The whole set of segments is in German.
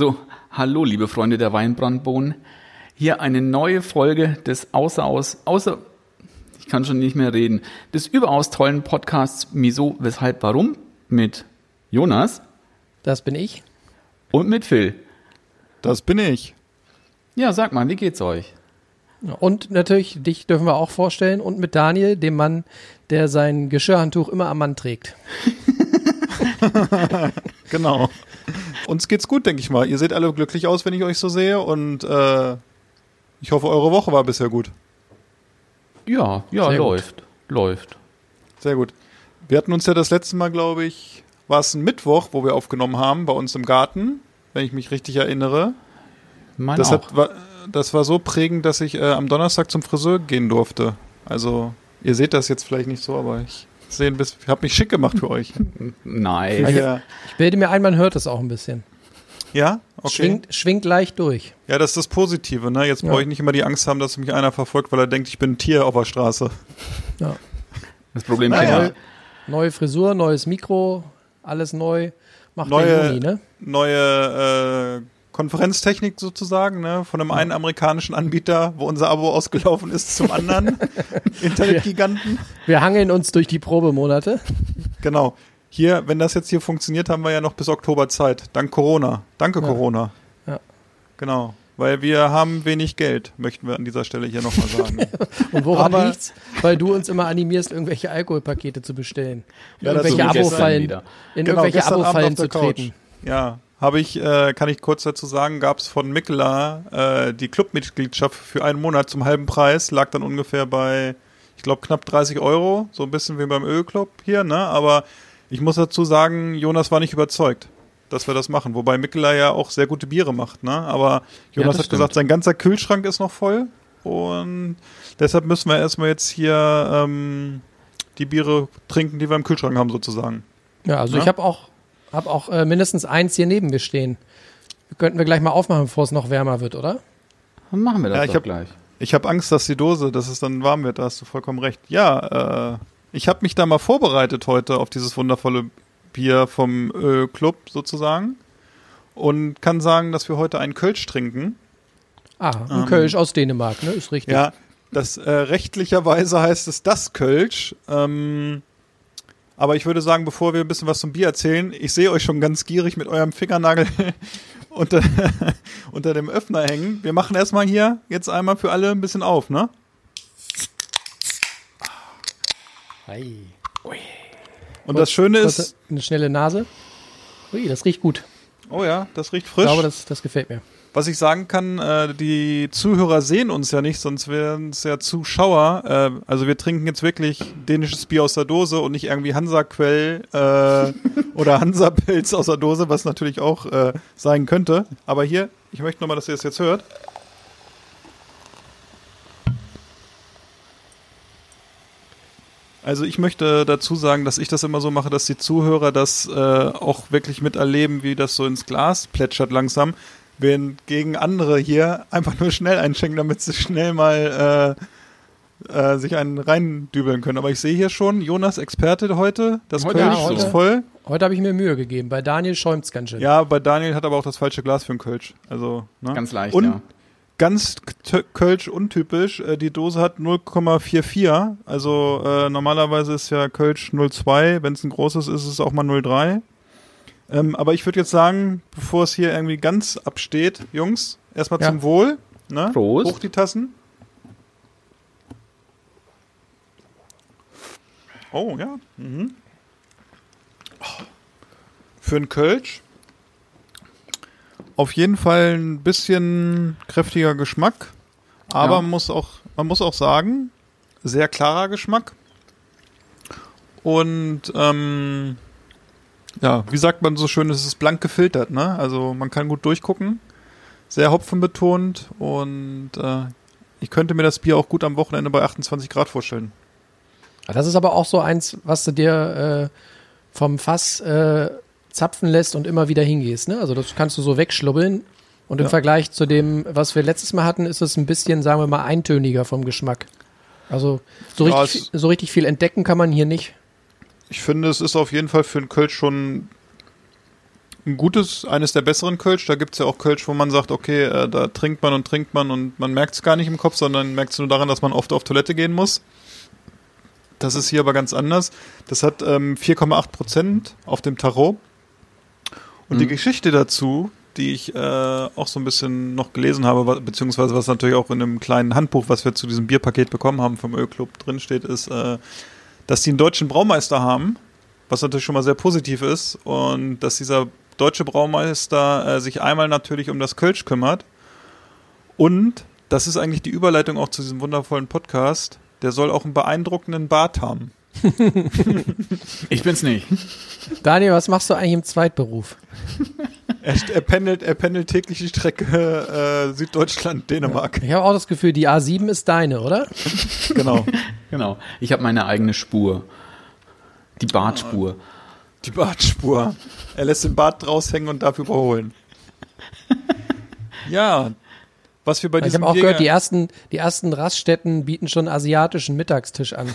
So, hallo liebe Freunde der Weinbrandbohnen. Hier eine neue Folge des außeraus, außer, ich kann schon nicht mehr reden, des überaus tollen Podcasts Wieso, Weshalb, Warum mit Jonas Das bin ich. und mit Phil. Das bin ich. Ja, sag mal, wie geht's euch? Und natürlich, dich dürfen wir auch vorstellen. Und mit Daniel, dem Mann, der sein Geschirrhandtuch immer am Mann trägt. Genau. Uns geht's gut, denke ich mal. Ihr seht alle glücklich aus, wenn ich euch so sehe. Und äh, ich hoffe, eure Woche war bisher gut. Ja, ja, Sehr gut. läuft, läuft. Sehr gut. Wir hatten uns ja das letzte Mal, glaube ich, war es ein Mittwoch, wo wir aufgenommen haben, bei uns im Garten, wenn ich mich richtig erinnere. Mein Das, auch. hat, war, das war so prägend, dass ich äh, am Donnerstag zum Friseur gehen durfte. Also, ihr seht das jetzt vielleicht nicht so, aber ich sehe ein bisschen, habe mich schick gemacht für euch. Nein. Ja, Ich bilde mir ein, man hört es auch ein bisschen. ja? okay. Schwingt, schwingt leicht durch. Ja, das ist das Positive, ne? Jetzt Ja. brauche ich nicht immer die Angst haben, dass mich einer verfolgt, weil er denkt, ich bin ein Tier auf der Straße. Ja. Das Problem kenne Neu, neue Frisur, neues Mikro, alles neu. Macht Neue- der Juni, ne? Neue äh, Konferenztechnik sozusagen, ne? Von einem einen amerikanischen Anbieter, wo unser Abo ausgelaufen ist, zum anderen Internetgiganten. Wir hangeln uns durch die Probemonate. Genau. Hier, wenn das jetzt hier funktioniert, haben wir ja noch bis Oktober Zeit. Dank Corona. Danke Ja. Corona. Ja. Genau. Weil wir haben wenig Geld, möchten wir an dieser Stelle hier nochmal sagen. Und woran Aber- liegt's? Weil du uns immer animierst, irgendwelche Alkoholpakete zu bestellen. Ja, das irgendwelche Abo-Fallen, wieder. in Genau, irgendwelche Abo-Fallen zu Couch. treten. Ja, habe ich, äh, kann ich kurz dazu sagen, gab es von Mikela äh, die Clubmitgliedschaft für einen Monat zum halben Preis, lag dann ungefähr bei, ich glaube, knapp 30 Euro, so ein bisschen wie beim Ölclub hier, ne? Aber ich muss dazu sagen, Jonas war nicht überzeugt, dass wir das machen, wobei Mikela ja auch sehr gute Biere macht, ne? Aber Jonas das hat gesagt, stimmt. sein ganzer Kühlschrank ist noch voll und deshalb müssen wir erstmal jetzt hier ähm, die Biere trinken, die wir im Kühlschrank haben, sozusagen. Ja, also Ja? ich habe auch, hab auch äh, mindestens eins hier neben mir stehen. Könnten wir gleich mal aufmachen, bevor es noch wärmer wird, oder? Dann machen wir das Ja, ich doch hab- gleich. Ich habe Angst, dass die Dose, dass es dann warm wird, da hast du vollkommen recht. Ja, äh, ich habe mich da mal vorbereitet heute auf dieses wundervolle Bier vom Ölclub sozusagen und kann sagen, dass wir heute einen Kölsch trinken. Ah, ein Ähm, Kölsch aus Dänemark, ne? Ist richtig. Ja, das äh, rechtlicherweise heißt es das Kölsch. Ähm, aber ich würde sagen, bevor wir ein bisschen was zum Bier erzählen, ich sehe euch schon ganz gierig mit eurem Fingernagel unter, unter dem Öffner hängen. Wir machen erstmal hier jetzt einmal für alle ein bisschen auf, ne? Ei. Und das Schöne ist, eine schnelle Nase. Ui, das riecht gut. oh ja, das riecht Ich frisch. glaube, das, das gefällt mir. Was ich sagen kann, äh, die Zuhörer sehen uns ja nicht, sonst wären es ja Zuschauer. Äh, also wir trinken jetzt wirklich dänisches Bier aus der Dose und nicht irgendwie Hansa-Quell äh, oder Hansa-Pilz aus der Dose, was natürlich auch äh, sein könnte. Aber hier, ich möchte nochmal, dass ihr das jetzt hört. Also ich möchte dazu sagen, dass ich das immer so mache, dass die Zuhörer das äh, auch wirklich miterleben, wie das so ins Glas plätschert langsam, während gegen andere hier einfach nur schnell einschenken, damit sie schnell mal äh, äh, sich einen reindübeln können. Aber ich sehe hier schon, Jonas Experte heute, das Heute Kölsch nicht so. ist voll. Heute habe ich mir Mühe gegeben. Bei Daniel schäumt's ganz schön. Ja, bei Daniel hat aber auch das falsche Glas für einen Kölsch. Also, ne? Ganz leicht, Und ja. ganz Kölsch untypisch. Äh, die Dose hat 0,44. Also äh, normalerweise ist ja Kölsch 0,2. Wenn es ein großes ist, ist es auch mal 0,3. Ähm, aber ich würde jetzt sagen, bevor es hier irgendwie ganz absteht, Jungs, erstmal Ja. zum Wohl. Ne? Prost. Hoch die Tassen. Oh, ja. Mhm. Oh. Für einen Kölsch auf jeden Fall ein bisschen kräftiger Geschmack, aber Ja. man muss auch, man muss auch sagen, sehr klarer Geschmack. Und ähm, Ja, wie sagt man so schön, es ist blank gefiltert, ne? Also man kann gut durchgucken. Sehr hopfenbetont und äh, ich könnte mir das Bier auch gut am Wochenende bei 28 Grad vorstellen. Das ist aber auch so eins, was du dir äh, vom Fass äh, zapfen lässt und immer wieder hingehst. Ne? Also das kannst du so wegschlubbeln. Und im Ja. Vergleich zu dem, was wir letztes Mal hatten, ist es ein bisschen, sagen wir mal, eintöniger vom Geschmack. Also so Ja, richtig, so richtig viel entdecken kann man hier nicht. Ich finde, es ist auf jeden Fall für einen Kölsch schon ein gutes, eines der besseren Kölsch. Da gibt's ja auch Kölsch, wo man sagt, okay, äh, da trinkt man und trinkt man und man merkt es gar nicht im Kopf, sondern merkt es nur daran, dass man oft auf Toilette gehen muss. Das ist hier aber ganz anders. Das hat ähm, 4,8 Prozent auf dem Tarot. Und die Geschichte dazu, die ich äh, auch so ein bisschen noch gelesen habe, beziehungsweise was natürlich auch in einem kleinen Handbuch, was wir zu diesem Bierpaket bekommen haben vom Ölclub drinsteht, ist, äh, dass die einen deutschen Braumeister haben, was natürlich schon mal sehr positiv ist, und dass dieser deutsche Braumeister äh, sich einmal natürlich um das Kölsch kümmert. Und das ist eigentlich die Überleitung auch zu diesem wundervollen Podcast. Der soll auch einen beeindruckenden Bart haben. Ich bin's nicht. Daniel, was machst du eigentlich im Zweitberuf? Er, er, pendelt, er pendelt täglich die Strecke äh, Süddeutschland, Dänemark. Ich habe auch das Gefühl, die A7 ist deine, oder? Genau. Genau. Ich habe meine eigene Spur. Die Bartspur. Die Bartspur. Er lässt den Bart raushängen und darf überholen. Ja, was wir bei Ich habe auch Bier- gehört, die ersten, die ersten Raststätten bieten schon asiatischen Mittagstisch an.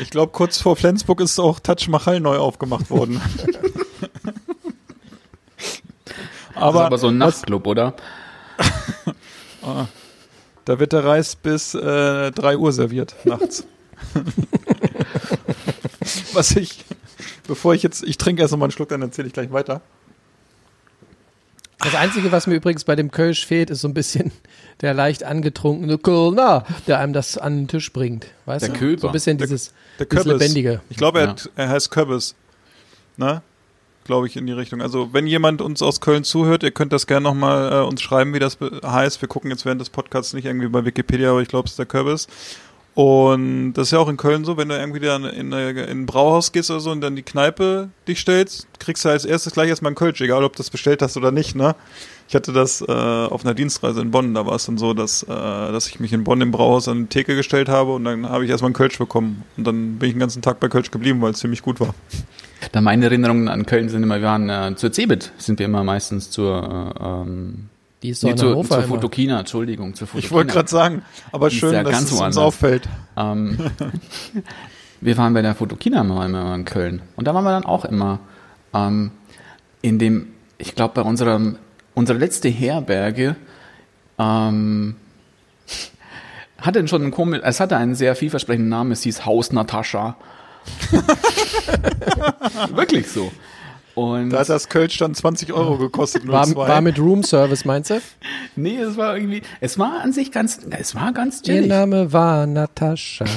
Ich glaube, kurz vor Flensburg ist auch Taj Mahal neu aufgemacht worden. Aber, das ist aber so ein Nachtclub, oder? da wird der Reis bis äh, 3 Uhr serviert, nachts. Was ich, bevor ich jetzt, ich trinke erst noch mal einen Schluck, dann erzähle ich gleich weiter. Das Einzige, was mir übrigens bei dem Kölsch fehlt, ist so ein bisschen der leicht angetrunkene Kölner, der einem das an den Tisch bringt. Weißt Der du? Köber. So ein bisschen Der- dieses, Der dieses. Lebendige. Ich glaube, er, Ja. hat- er heißt Köbbes. Ne? Glaube ich in die Richtung. Also, wenn jemand uns aus Köln zuhört, ihr könnt das gerne nochmal äh, uns schreiben, wie das heißt. Wir gucken jetzt während des Podcasts nicht irgendwie bei Wikipedia, aber ich glaube, es ist der Köbbes. Und das ist ja auch in Köln so, wenn du irgendwie dann in, eine- in ein Brauhaus gehst oder so und dann die Kneipe dich stellst, kriegst du als erstes gleich erstmal einen Kölsch, egal ob du das bestellt hast oder nicht, ne? Ich hatte das äh, auf einer Dienstreise in Bonn, da war es dann so, dass, äh, dass ich mich in Bonn im Brauhaus an die Theke gestellt habe und dann habe ich erstmal einen Kölsch bekommen. Und dann bin ich den ganzen Tag bei Kölsch geblieben, weil es ziemlich gut war. Da meine Erinnerungen an Köln sind immer, wir waren äh, zur Cebit, sind wir immer meistens zur, äh, ähm, Die ist so nee, in zur. Fotokina, Entschuldigung, zur Fotokina. Ich wollte gerade sagen, aber Die ist schön, ja dass ganz es uns auffällt. Ähm, wir waren bei der Fotokina mal immer in Köln. Und da waren wir dann auch immer ähm, in dem, ich glaube, bei unserem, unsere letzte Herberge ähm, hatte schon einen komisch, es hatte einen sehr vielversprechenden Namen, es hieß Haus Natascha. Wirklich so. Und Da hat das Kölsch dann 20 Euro gekostet, nur War, zwei. war mit Room Service, meinst du? nee, es war irgendwie, es war an sich ganz, es war ganz Ihr chillig. Name war Natascha.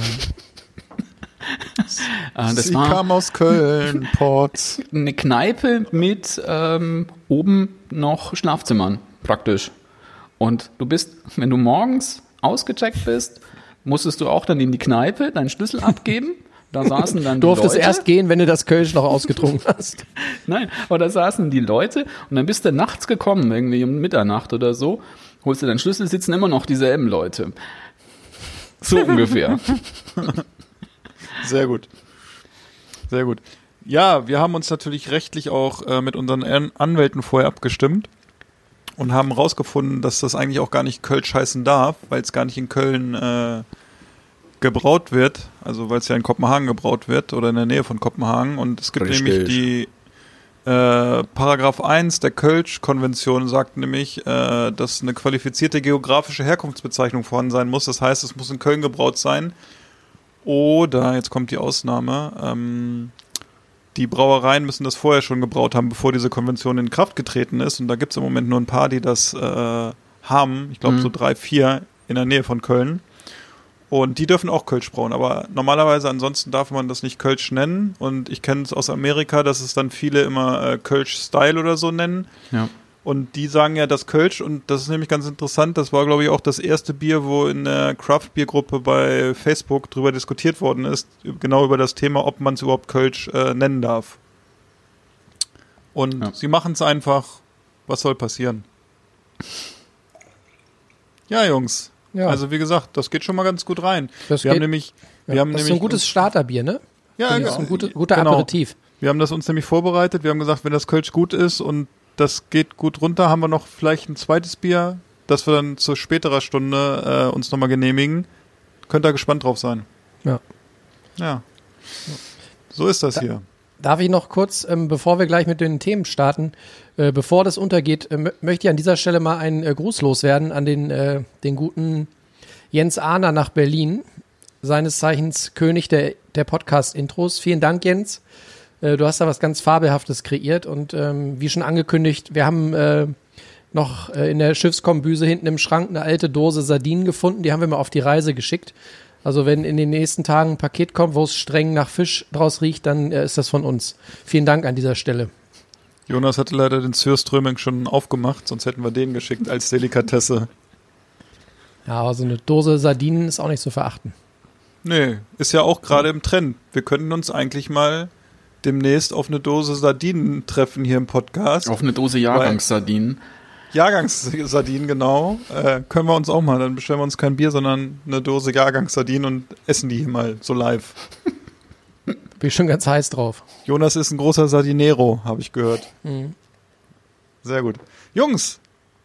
Das Sie war, kam aus Köln, Ports. eine Kneipe mit ähm, oben noch Schlafzimmern praktisch. Und du bist, wenn du morgens ausgecheckt bist, musstest du auch dann in die Kneipe deinen Schlüssel abgeben. Da saßen dann die Durftest Leute. erst gehen, wenn du das Kölsch noch ausgetrunken hast. Nein, aber da saßen die Leute und dann bist du nachts gekommen, irgendwie um Mitternacht oder so, holst du deinen Schlüssel, sitzen immer noch dieselben Leute. So ungefähr. Sehr gut. Sehr gut. Ja, wir haben uns natürlich rechtlich auch äh, mit unseren An Anwälten vorher abgestimmt und haben rausgefunden, dass das eigentlich auch gar nicht Kölsch heißen darf, weil es gar nicht in Köln äh, gebraut wird, also weil es ja in Kopenhagen gebraut wird oder in der Nähe von Kopenhagen und es gibt Richtig. nämlich die äh, Paragraph 1 der Kölsch-Konvention sagt nämlich, äh, dass eine qualifizierte geografische Herkunftsbezeichnung vorhanden sein muss. Das heißt, es muss in Köln gebraut sein. Oder, jetzt kommt die Ausnahme, ähm, die Brauereien müssen das vorher schon gebraut haben, bevor diese Konvention in Kraft getreten ist. Und da gibt es im Moment nur ein paar, die das äh, haben. Ich glaube Mhm. so drei, vier in der Nähe von Köln. Und die dürfen auch Kölsch brauen. Aber normalerweise ansonsten darf man das nicht Kölsch nennen. Und ich kenne es aus Amerika, dass es dann viele immer äh, Kölsch-Style oder so nennen. Ja. Und die sagen ja, das Kölsch, und das ist nämlich ganz interessant, das war, glaube ich, auch das erste Bier, wo in der Craft-Bier-Gruppe bei Facebook drüber diskutiert worden ist, genau über das Thema, ob man es überhaupt Kölsch äh, nennen darf. Und Ja. sie machen es einfach. Was soll passieren? Ja, Jungs. Ja. Also wie gesagt, das geht schon mal ganz gut rein. Das wir haben geht- nämlich, Ja, wir haben das ist nämlich so ein gutes Starterbier, ne? ja, ich. Das ist ein gute, guter genau. Aperitif. Wir haben das uns nämlich vorbereitet. Wir haben gesagt, wenn das Kölsch gut ist und das geht gut runter, haben wir noch vielleicht ein zweites Bier, das wir dann zu späterer Stunde äh, uns nochmal genehmigen. Könnt ihr gespannt drauf sein. Ja. Ja. So ist das hier. Darf ich noch kurz, ähm, bevor wir gleich mit den Themen starten, äh, bevor das untergeht, äh, mö- möchte ich an dieser Stelle mal einen äh, Gruß loswerden an den, äh, den guten Jens Ahner nach Berlin, seines Zeichens König der, der Podcast-Intros. Vielen Dank, Jens. Äh, du hast da was ganz Fabelhaftes kreiert und ähm, wie schon angekündigt, wir haben äh, noch in der Schiffskombüse hinten im Schrank eine alte Dose Sardinen gefunden, die haben wir mal auf die Reise geschickt. Also wenn in den nächsten Tagen ein Paket kommt, wo es streng nach Fisch draus riecht, dann äh, ist das von uns. Vielen Dank an dieser Stelle. Jonas hatte leider den Sürströming schon aufgemacht, sonst hätten wir den geschickt als Delikatesse. Ja, aber so eine Dose Sardinen ist auch nicht zu verachten. Nee, ist ja auch gerade im Trend. Wir könnten uns eigentlich mal demnächst auf eine Dose Sardinen treffen hier im Podcast. Auf eine Dose Jahrgangssardinen. Jahrgangssardinen, genau. Äh, können wir uns auch mal. Dann bestellen wir uns kein Bier, sondern eine Dose Jahrgangssardinen und essen die hier mal so live. Bin ich schon ganz heiß drauf. Jonas ist ein großer Sardinero, habe ich gehört. Mhm. Sehr gut. Jungs,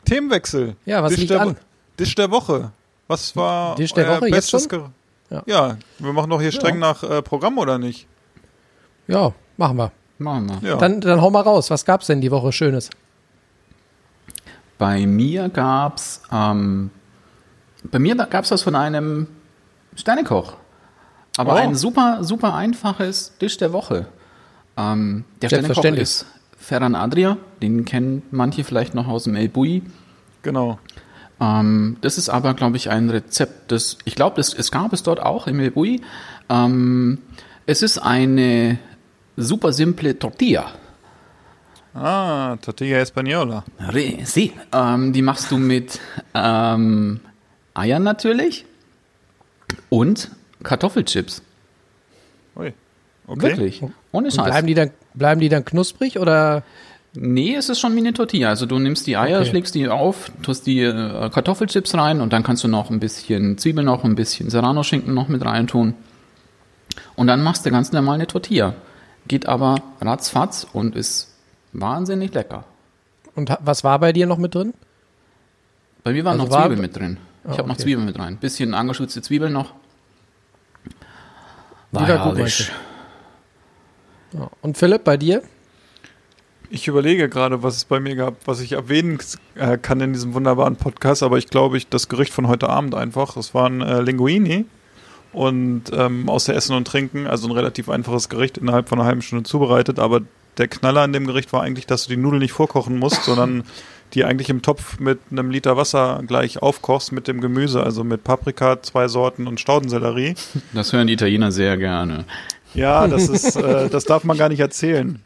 Themenwechsel. Ja, was Dish liegt der, an? Dish der Woche. Was war Dish der euer Woche, jetzt bestes schon? Ge Ja. ja. wir machen doch hier streng nach äh, Programm, oder nicht? Ja, machen wir. Machen wir. Ja. Dann, dann hau mal raus. Was gab's denn die Woche Schönes? Bei mir gab's, ähm, bei mir gab's was von einem Sternekoch. Aber Oh. ein super, super einfaches Tisch der Woche. Ähm, der Sternekoch ist Ferran Adria, den kennen manche vielleicht noch aus dem El Bui. Genau. Ähm, das ist aber, glaube ich, ein Rezept, das, ich glaube, das, es gab es dort auch im El Bui. Ähm, es ist eine super simple Tortilla. Ah, Tortilla Española. Re, sí. Ähm, die machst du mit ähm, Eiern natürlich und Kartoffelchips. Ui. Okay. Wirklich. Ohne Und Scheiß. bleiben die dann, bleiben die dann knusprig oder? Nee, es ist schon wie eine Tortilla. Also du nimmst die Eier, Okay. schlägst die auf, tust die äh, Kartoffelchips rein und dann kannst du noch ein bisschen Zwiebeln noch, ein bisschen Serrano-Schinken noch mit rein tun. Und dann machst du ganz normal eine Tortilla. Geht aber ratzfatz und ist wahnsinnig lecker. Und was war bei dir noch mit drin? Bei mir waren Also noch war- Zwiebeln mit drin. Ich Ah, habe noch okay. Zwiebeln mit rein. Bisschen angeschützte Zwiebeln noch. War gut, herrlich. meinst Ja. Und Philipp, bei dir? Ich überlege gerade, was es bei mir gab, was ich erwähnen äh, kann in diesem wunderbaren Podcast, aber ich glaube, ich das Gericht von heute Abend einfach. Das waren äh, Linguini und ähm, außer Essen und Trinken, also ein relativ einfaches Gericht innerhalb von einer halben Stunde zubereitet, aber der Knaller an dem Gericht war eigentlich, dass du die Nudeln nicht vorkochen musst, sondern die eigentlich im Topf mit einem Liter Wasser gleich aufkochst mit dem Gemüse, also mit Paprika, zwei Sorten und Staudensellerie. Das hören die Italiener sehr gerne. Ja, das ist, äh, das darf man gar nicht erzählen.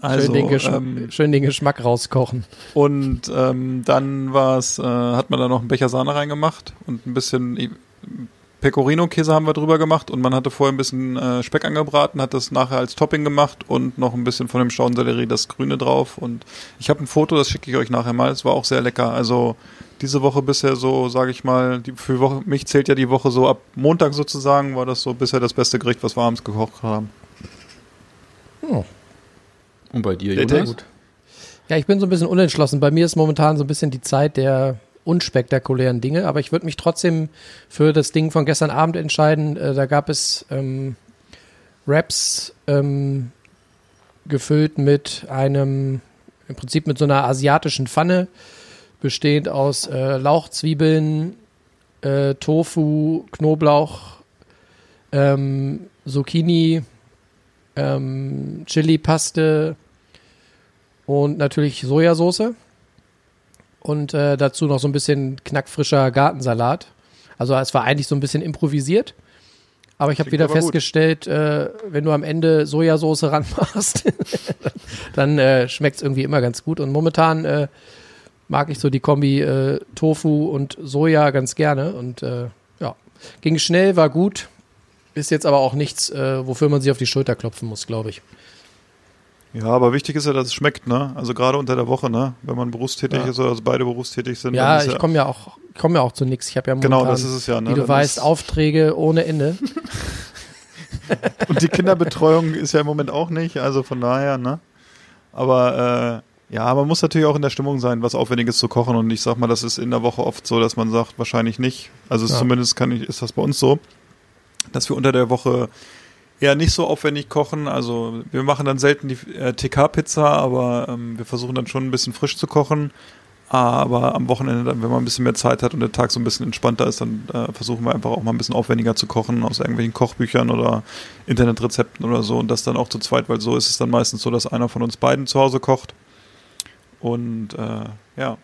Also, schön, den Gesch- ähm, schön den Geschmack rauskochen. Und ähm, dann war es, äh, hat man da noch einen Becher Sahne reingemacht und ein bisschen Pecorino-Käse haben wir drüber gemacht und man hatte vorher ein bisschen äh, Speck angebraten, hat das nachher als Topping gemacht und noch ein bisschen von dem Staudensellerie das Grüne drauf. Und ich habe ein Foto, das schicke ich euch nachher mal. Es war auch sehr lecker. Also diese Woche bisher so, sage ich mal, die, für Woche, mich zählt ja die Woche so ab Montag sozusagen, war das so bisher das beste Gericht, was wir abends gekocht haben. Und bei dir, Jonas? Ja, ich bin so ein bisschen unentschlossen. Bei mir ist momentan so ein bisschen die Zeit der unspektakulären Dinge, aber ich würde mich trotzdem für das Ding von gestern Abend entscheiden. Äh, da gab es ähm, Wraps ähm, gefüllt mit einem, im Prinzip mit so einer asiatischen Pfanne, bestehend aus äh, Lauchzwiebeln, äh, Tofu, Knoblauch, ähm, Zucchini, ähm, Chili-Paste, und natürlich Sojasauce und äh, dazu noch so ein bisschen knackfrischer Gartensalat. Also es war eigentlich so ein bisschen improvisiert. Aber ich habe wieder festgestellt, äh, wenn du am Ende Sojasauce ranmachst, dann dann äh, schmeckt es irgendwie immer ganz gut. Und momentan äh, mag ich so die Kombi äh, Tofu und Soja ganz gerne. Und äh, ja, ging schnell, war gut. Ist jetzt aber auch nichts, äh, wofür man sich auf die Schulter klopfen muss, glaube ich. Ja, aber wichtig ist ja, dass es schmeckt, ne? Also gerade unter der Woche, ne? Wenn man berufstätig Ja. ist oder also beide berufstätig sind. Ja, ich komme ja auch, komme ja auch zu nichts. Ich habe ja momentan, Genau, das ist es ja, ne? wie du Dann weißt, Aufträge ohne Ende. Und die Kinderbetreuung ist ja im Moment auch nicht, also von daher, ne? Aber äh, ja, man muss natürlich auch in der Stimmung sein, was Aufwendiges zu kochen. Und ich sag mal, das ist in der Woche oft so, dass man sagt, wahrscheinlich nicht. Also Ja. zumindest kann ich, ist das bei uns so, dass wir unter der Woche eher nicht so aufwendig kochen. Also wir machen dann selten die äh, TK-Pizza, aber ähm, wir versuchen dann schon ein bisschen frisch zu kochen. Aber am Wochenende dann, wenn man ein bisschen mehr Zeit hat und der Tag so ein bisschen entspannter ist, dann äh, versuchen wir einfach auch mal ein bisschen aufwendiger zu kochen aus irgendwelchen Kochbüchern oder Internetrezepten oder so und das dann auch zu zweit, weil so ist es dann meistens so, dass einer von uns beiden zu Hause kocht. Und äh, ja,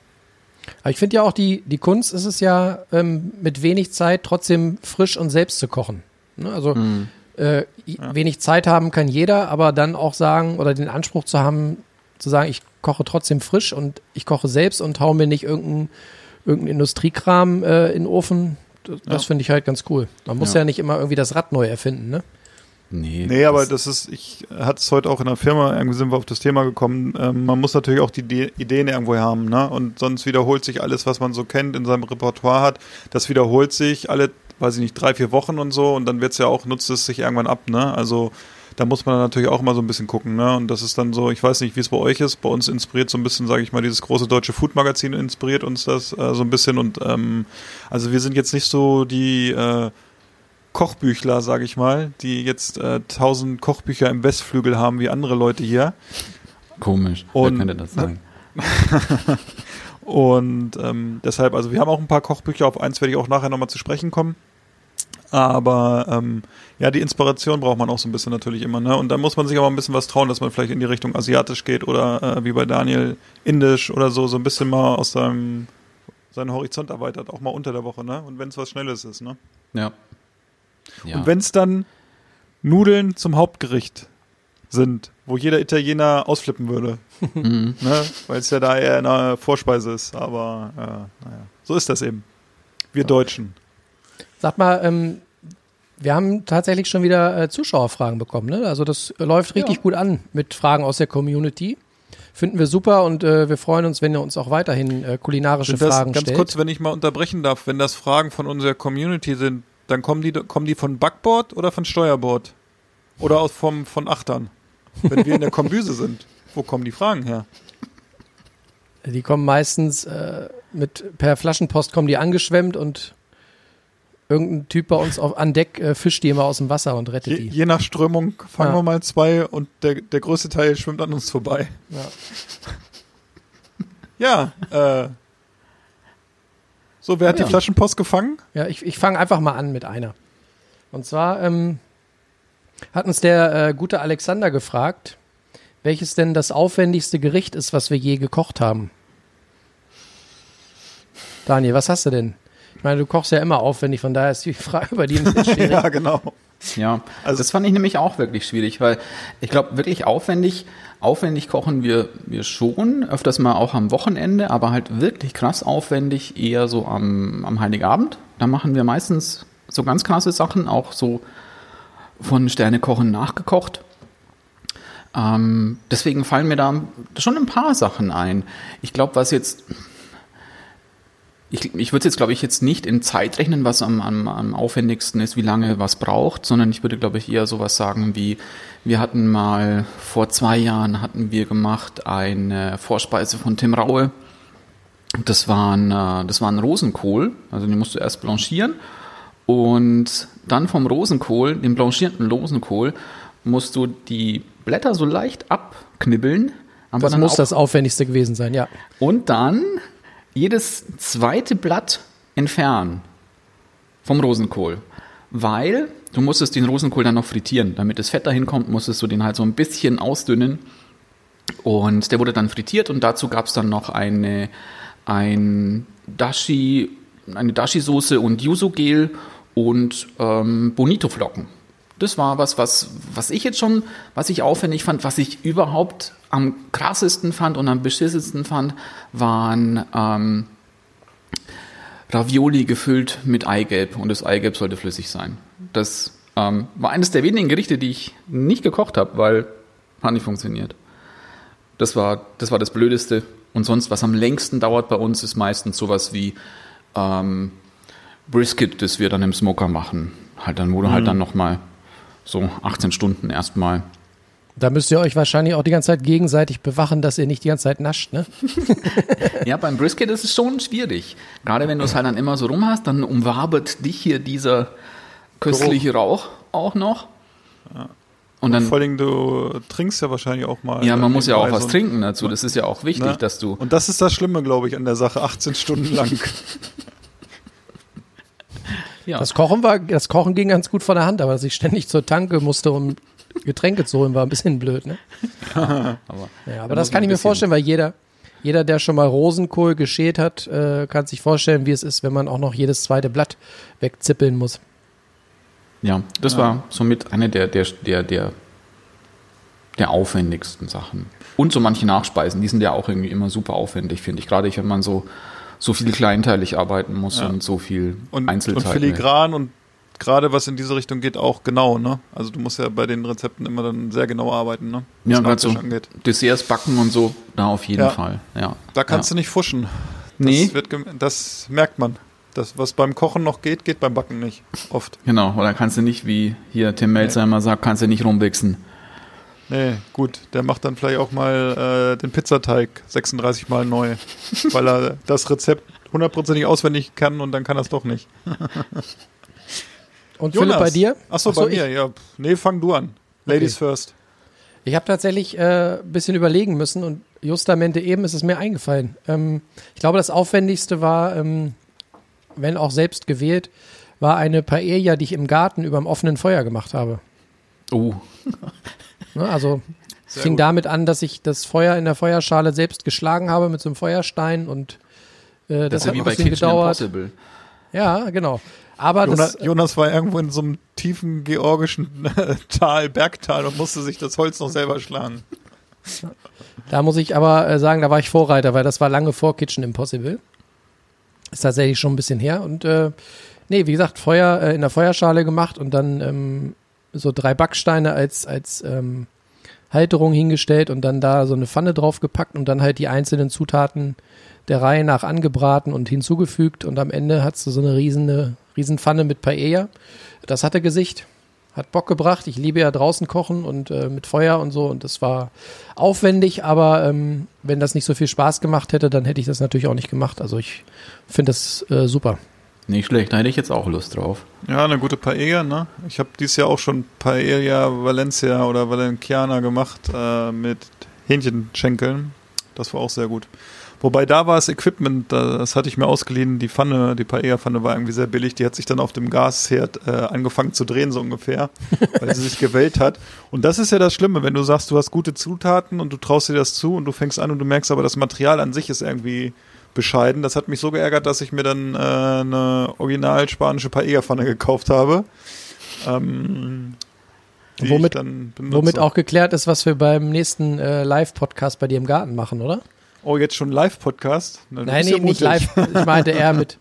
Aber ich finde ja auch, die, die Kunst ist es ja, ähm, mit wenig Zeit trotzdem frisch und selbst zu kochen. Ne? Also Mhm. Äh, i- wenig Zeit haben kann jeder, aber dann auch sagen oder den Anspruch zu haben, zu sagen, ich koche trotzdem frisch und ich koche selbst und hau mir nicht irgendeinen irgendein Industriekram äh, in den Ofen. Das, das Ja. finde ich halt ganz cool. Man muss Ja. ja. nicht immer irgendwie das Rad neu erfinden, ne? Nee, Nee, aber das ist, ich hatte es heute auch in der Firma, irgendwie sind wir auf das Thema gekommen, ähm, man muss natürlich auch die Ide- Ideen irgendwo haben, ne? Und sonst wiederholt sich alles, was man so kennt, in seinem Repertoire hat, das wiederholt sich alle, weiß ich nicht, drei, vier Wochen und so und dann wird's ja auch, nutzt es sich irgendwann ab, ne? Also da muss man natürlich auch mal so ein bisschen gucken, ne? Und das ist dann so, ich weiß nicht, wie es bei euch ist, bei uns inspiriert so ein bisschen, sage ich mal, dieses große deutsche Food-Magazin inspiriert uns das äh, so ein bisschen und ähm, also wir sind jetzt nicht so die äh, Kochbüchler, sage ich mal, die jetzt äh, tausend Kochbücher im Westflügel haben wie andere Leute hier. komisch. Und- Wer könnte das sein? Und ähm, deshalb, also wir haben auch ein paar Kochbücher, auf eins werde ich auch nachher nochmal zu sprechen kommen. Aber ähm, ja, die Inspiration braucht man auch so ein bisschen natürlich immer, ne? Und dann muss man sich aber ein bisschen was trauen, dass man vielleicht in die Richtung asiatisch geht oder äh, wie bei Daniel indisch oder so, so ein bisschen mal aus seinem seinen Horizont erweitert, auch mal unter der Woche, ne? Und wenn es was Schnelles ist, ne? Ja. ja. Und wenn es dann Nudeln zum Hauptgericht sind, wo jeder Italiener ausflippen würde, Mhm. ne? weil es ja da eher eine Vorspeise ist. Aber äh, naja, so ist das eben. Wir Deutschen. Sag mal, ähm, wir haben tatsächlich schon wieder äh, Zuschauerfragen bekommen. Ne? Also das läuft richtig gut an mit Fragen aus der Community. Finden wir super und äh, wir freuen uns, wenn ihr uns auch weiterhin äh, kulinarische das, Fragen ganz stellt. kurz, wenn ich mal unterbrechen darf, wenn das Fragen von unserer Community sind, dann kommen die, kommen die von Backboard oder von Steuerbord? Oder aus vom, von Achtern? Wenn wir in der Kombüse sind, wo kommen die Fragen her? Die kommen meistens äh, mit per Flaschenpost kommen die angeschwemmt und irgendein Typ bei uns auf, an Deck äh, fischt die immer aus dem Wasser und rettet Je, die. je nach Strömung fangen Ja. wir mal zwei und der, der größte Teil schwimmt an uns vorbei. Ja, äh. So, wer hat Ja. die Flaschenpost gefangen? Ja, ich, ich fange einfach mal an mit einer. Und zwar ähm, hat uns der äh, gute Alexander gefragt, welches denn das aufwendigste Gericht ist, was wir je gekocht haben. Daniel, was hast du denn? Ich meine, du kochst ja immer aufwendig, von daher ist die Frage bei dir ein bisschen schwierig. Ja, genau. Ja, Also- das fand ich nämlich auch wirklich schwierig, weil ich glaube, wirklich aufwendig, aufwendig kochen wir, wir schon, öfters mal auch am Wochenende, aber halt wirklich krass aufwendig eher so am, am Heiligabend. Da machen wir meistens so ganz krasse Sachen, auch so von Sternekochen nachgekocht. Ähm, deswegen fallen mir da schon ein paar Sachen ein. Ich glaube, was jetzt ich, ich würde jetzt, glaube ich, jetzt nicht in Zeit rechnen, was am, am, am aufwendigsten ist, wie lange was braucht, sondern ich würde, glaube ich, eher sowas sagen wie, wir hatten mal vor zwei Jahren hatten wir gemacht eine Vorspeise von Tim Raue. Das war ein, äh, das war ein Rosenkohl, also den musst du erst blanchieren und dann vom Rosenkohl, dem blanchierten Rosenkohl, musst du die Blätter so leicht abknibbeln. Aber Das dann muss das aufwendigste gewesen sein, ja. und dann jedes zweite Blatt entfernen vom Rosenkohl. Weil du musstest den Rosenkohl dann noch frittieren. Damit das Fett dahin kommt, musstest du den halt so ein bisschen ausdünnen. Und der wurde dann frittiert und dazu gab es dann noch eine, ein Dashi, eine Dashi-Soße und Yuzu-Gel und ähm, Bonito-Flocken. Das war was, was, was ich jetzt schon, was ich aufwendig fand, was ich überhaupt am krassesten fand und am beschissensten fand, waren ähm, Ravioli gefüllt mit Eigelb und das Eigelb sollte flüssig sein. Das ähm, war eines der wenigen Gerichte, die ich nicht gekocht habe, weil hat nicht funktioniert. Das war, das war das Blödeste. Und sonst, was am längsten dauert bei uns, ist meistens sowas wie ähm, Brisket, das wir dann im Smoker machen. Halt dann, wo du halt dann nochmal so 18 Stunden erstmal. Da müsst ihr euch wahrscheinlich auch die ganze Zeit gegenseitig bewachen, dass ihr nicht die ganze Zeit nascht, ne? Ja, beim Brisket ist es schon schwierig. Gerade wenn du es halt dann immer so rum hast, dann umwabert dich hier dieser köstliche Rauch auch noch. Und dann, Vor allem, du trinkst ja wahrscheinlich auch mal. ja, man muss ja auch was trinken dazu. Das ist ja auch wichtig, ne? dass du. Und das ist das Schlimme, glaube ich, an der Sache. 18 Stunden lang. Ja. Das Kochen war, das Kochen ging ganz gut von der Hand, aber dass ich ständig zur Tanke musste, um Getränke zu holen, war ein bisschen blöd, ne? aber Ja, aber Da das kann ich mir vorstellen, weil jeder, jeder, der schon mal Rosenkohl geschält hat, äh, kann sich vorstellen, wie es ist, wenn man auch noch jedes zweite Blatt wegzippeln muss. Ja, das war somit eine der, der, der, der, der aufwendigsten Sachen. Und so manche Nachspeisen, die sind ja auch irgendwie immer super aufwendig, finde ich. Gerade wenn man so, so viel kleinteilig arbeiten muss Ja. und so viel Und, und Einzelteile. filigran und gerade was in diese Richtung geht, auch genau, ne? Also du musst ja bei den Rezepten immer dann sehr genau arbeiten, ne? Ja, Was gerade so Nachtisch angeht. Desserts backen und so, da auf jeden Ja. Fall. Ja. Da kannst ja. du nicht fuschen. Das, Nee. das merkt man. Das, was beim Kochen noch geht, geht beim Backen nicht. Oft. Genau, oder kannst du nicht, wie hier Tim Melzer immer sagt, kannst du nicht rumwichsen. Nee, gut. Der macht dann vielleicht auch mal äh, den Pizzateig 36 Mal neu, weil er das Rezept hundertprozentig auswendig kann und dann kann er es doch nicht. Und Philipp, bei dir? Achso, Ach so, bei mir, ja. Nee, fang du an. Ladies first. Ich habe tatsächlich äh, ein bisschen überlegen müssen und justamente eben ist es mir eingefallen. Ähm, ich glaube, das Aufwendigste war, ähm, wenn auch selbst gewählt, war eine Paella, die ich im Garten über dem offenen Feuer gemacht habe. Oh, Ne, also es fing gut. damit an, dass ich das Feuer in der Feuerschale selbst geschlagen habe mit so einem Feuerstein und äh, das, das ist hat ja wie ein bei bisschen Kitchen gedauert. Impossible. Ja, genau. Aber Jonas, das, Jonas war irgendwo in so einem tiefen georgischen äh, Tal, Bergtal und musste sich das Holz noch selber schlagen. Da muss ich aber äh, sagen, da war ich Vorreiter, weil das war lange vor Kitchen Impossible. Ist tatsächlich schon ein bisschen her. Und äh, nee, wie gesagt, Feuer äh, in der Feuerschale gemacht und dann ähm, so drei Backsteine als, als ähm, Halterung hingestellt und dann da so eine Pfanne draufgepackt und dann halt die einzelnen Zutaten der Reihe nach angebraten und hinzugefügt und am Ende hat's so eine riesen, riesen Pfanne mit Paella. Das hatte Gesicht. Hat Bock gebracht. Ich liebe ja draußen kochen und äh, mit Feuer und so und das war aufwendig, aber ähm, wenn das nicht so viel Spaß gemacht hätte, dann hätte ich das natürlich auch nicht gemacht. Also ich finde das äh, super. Nicht schlecht, da hätte ich jetzt auch Lust drauf. Ja, eine gute Paella, ne? Ich habe dieses Jahr auch schon Paella Valencia oder Valenciana gemacht äh, mit Hähnchenschenkeln. Das war auch sehr gut. Wobei da war das Equipment, das hatte ich mir ausgeliehen, die Pfanne, die Paella-Pfanne war irgendwie sehr billig. Die hat sich dann auf dem Gasherd äh, angefangen zu drehen, so ungefähr, weil sie sich gewellt hat. Und das ist ja das Schlimme, wenn du sagst, du hast gute Zutaten und du traust dir das zu und du fängst an und du merkst aber, das Material an sich ist irgendwie bescheiden. Das hat mich so geärgert, dass ich mir dann äh, eine original spanische Paella-Pfanne gekauft habe. Ähm, Womit-. Womit auch geklärt ist, was wir beim nächsten äh, Live-Podcast bei dir im Garten machen, oder? Oh, jetzt schon Live-Podcast? Nein, nee, ja nicht live. Ich meinte eher mit,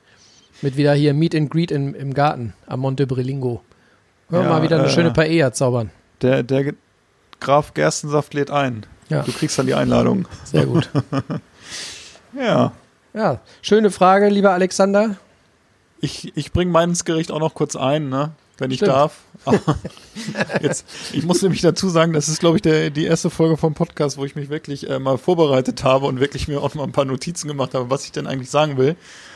mit wieder hier Meet and Greet im, im Garten am Monte Brilingo. Wir Ja, mal wieder eine äh, schöne Paella zaubern. Der, der Graf Gerstensaft lädt ein. Ja. Du kriegst dann die Einladung. Sehr gut. Ja. Ja, schöne Frage, lieber Alexander. Ich, ich bringe meines Gericht auch noch kurz ein, ne? wenn ich Stimmt. darf. Jetzt, ich muss nämlich dazu sagen, das ist, glaube ich, der, die erste Folge vom Podcast, wo ich mich wirklich äh, mal vorbereitet habe und wirklich mir auch mal ein paar Notizen gemacht habe, was ich denn eigentlich sagen will.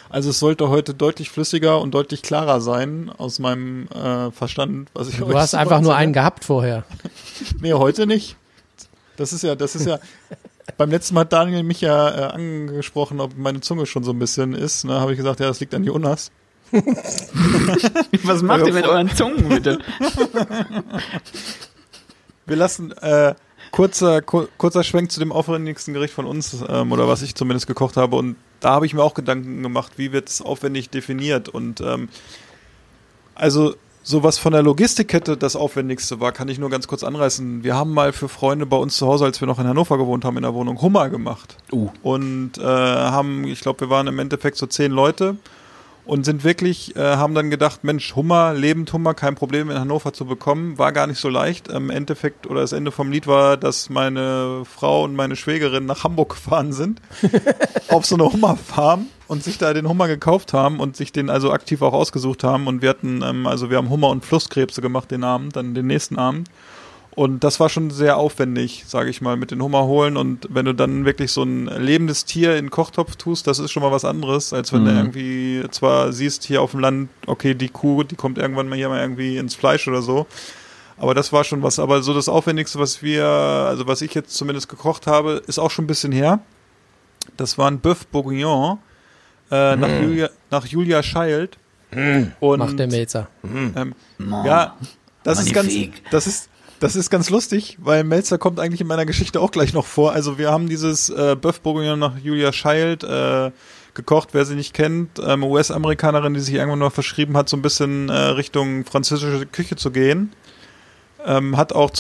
Also es sollte heute deutlich flüssiger und deutlich klarer sein aus meinem äh, Verstand, was ich Du hast einfach nur einen gehabt vorher. Nee, heute nicht. Das ist ja, das ist ja. Beim letzten Mal hat Daniel mich ja äh, angesprochen, ob meine Zunge schon so ein bisschen ist. Ne, habe ich gesagt, ja, das liegt an Jonas. Was macht ihr mit euren Zungen, bitte? Wir lassen äh, kurzer ku kurzer Schwenk zu dem aufwendigsten Gericht von uns ähm, oder was ich zumindest gekocht habe und da habe ich mir auch Gedanken gemacht, wie wird es aufwendig definiert und ähm, also So was von der Logistikkette das Aufwendigste war, kann ich nur ganz kurz anreißen. Wir haben mal für Freunde bei uns zu Hause, als wir noch in Hannover gewohnt haben, in der Wohnung Hummer gemacht. Uh. Und äh, haben, ich glaube, wir waren im Endeffekt so zehn Leute und sind wirklich, äh, haben dann gedacht, Mensch, Hummer, Lebendhummer, kein Problem in Hannover zu bekommen, war gar nicht so leicht. Im Endeffekt oder das Ende vom Lied war, dass meine Frau und meine Schwägerin nach Hamburg gefahren sind auf so eine Hummerfarm und sich da den Hummer gekauft haben und sich den also aktiv auch ausgesucht haben und wir hatten, ähm, also wir haben Hummer und Flusskrebse gemacht den Abend, dann den nächsten Abend. Und das war schon sehr aufwendig, sage ich mal, mit den Hummer holen. Und wenn du dann wirklich so ein lebendes Tier in den Kochtopf tust, das ist schon mal was anderes, als wenn du irgendwie zwar siehst hier auf dem Land, okay, die Kuh, die kommt irgendwann mal hier mal irgendwie ins Fleisch oder so. Aber das war schon was. Aber so das Aufwendigste, was wir, also was ich jetzt zumindest gekocht habe, ist auch schon ein bisschen her. Das war ein Bœuf Bourguignon äh, nach, Julia, nach Julia Child. Und, Macht der Melzer. ähm, ja, das ist ganz, das ist, das ist ganz lustig, weil Melzer kommt eigentlich in meiner Geschichte auch gleich noch vor. Also wir haben dieses äh, Bœuf Bourguignon nach Julia Child äh, gekocht, wer sie nicht kennt, ähm, US-Amerikanerin, die sich irgendwann mal verschrieben hat, so ein bisschen äh, Richtung französische Küche zu gehen. Ähm, hat auch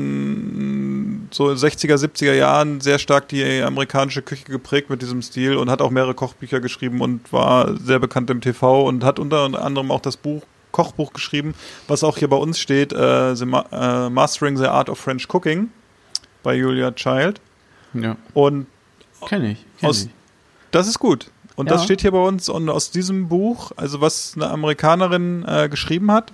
zwischen so 60er, 70er Jahren sehr stark die amerikanische Küche geprägt mit diesem Stil und hat auch mehrere Kochbücher geschrieben und war sehr bekannt im TV und hat unter anderem auch das Buch Kochbuch geschrieben, was auch hier bei uns steht, äh, the Ma äh, Mastering the Art of French Cooking bei Julia Child. Ja, Und kenne ich. Kenn Aus- ich. das ist gut. Und das Ja. steht hier bei uns und aus diesem Buch, also was eine Amerikanerin äh, geschrieben hat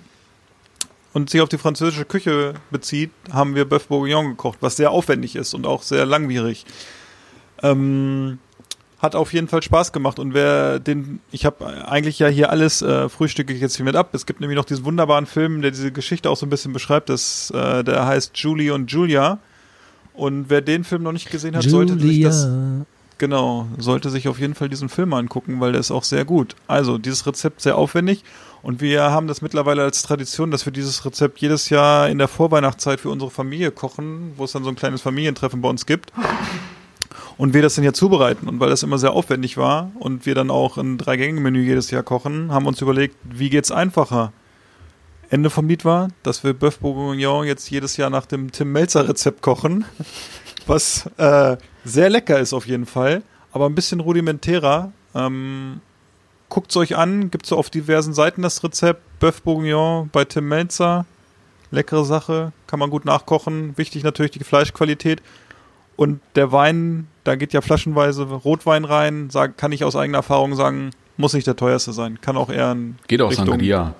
und sich auf die französische Küche bezieht, haben wir Bœuf Bourguignon gekocht, was sehr aufwendig ist und auch sehr langwierig. Ähm, hat auf jeden Fall Spaß gemacht und wer den, ich habe eigentlich ja hier alles äh, frühstücke ich jetzt hier mit ab. Es gibt nämlich noch diesen wunderbaren Film, der diese Geschichte auch so ein bisschen beschreibt. Das, äh, der heißt Julie und Julia. Und wer den Film noch nicht gesehen hat, sollte sich das Genau, sollte sich auf jeden Fall diesen Film angucken, weil der ist auch sehr gut. Also, dieses Rezept sehr aufwendig und wir haben das mittlerweile als Tradition, dass wir dieses Rezept jedes Jahr in der Vorweihnachtszeit für unsere Familie kochen, wo es dann so ein kleines Familientreffen bei uns gibt. Und wir das dann ja zubereiten. Und weil das immer sehr aufwendig war und wir dann auch ein Drei-Gänge-Menü jedes Jahr kochen, haben wir uns überlegt, wie geht's einfacher? Ende vom Lied war, dass wir Bœuf Bourguignon jetzt jedes Jahr nach dem Tim Melzer Rezept kochen, was äh, sehr lecker ist auf jeden Fall, aber ein bisschen rudimentärer. Ähm, Guckt es euch an, gibt es auf diversen Seiten das Rezept. Bœuf Bourguignon bei Tim Melzer. Leckere Sache, kann man gut nachkochen. Wichtig natürlich die Fleischqualität. Und der Wein, da geht ja flaschenweise Rotwein rein. Sag, kann ich aus eigener Erfahrung sagen, muss nicht der teuerste sein. Kann auch eher ein Geht auch Richtung- Sangria.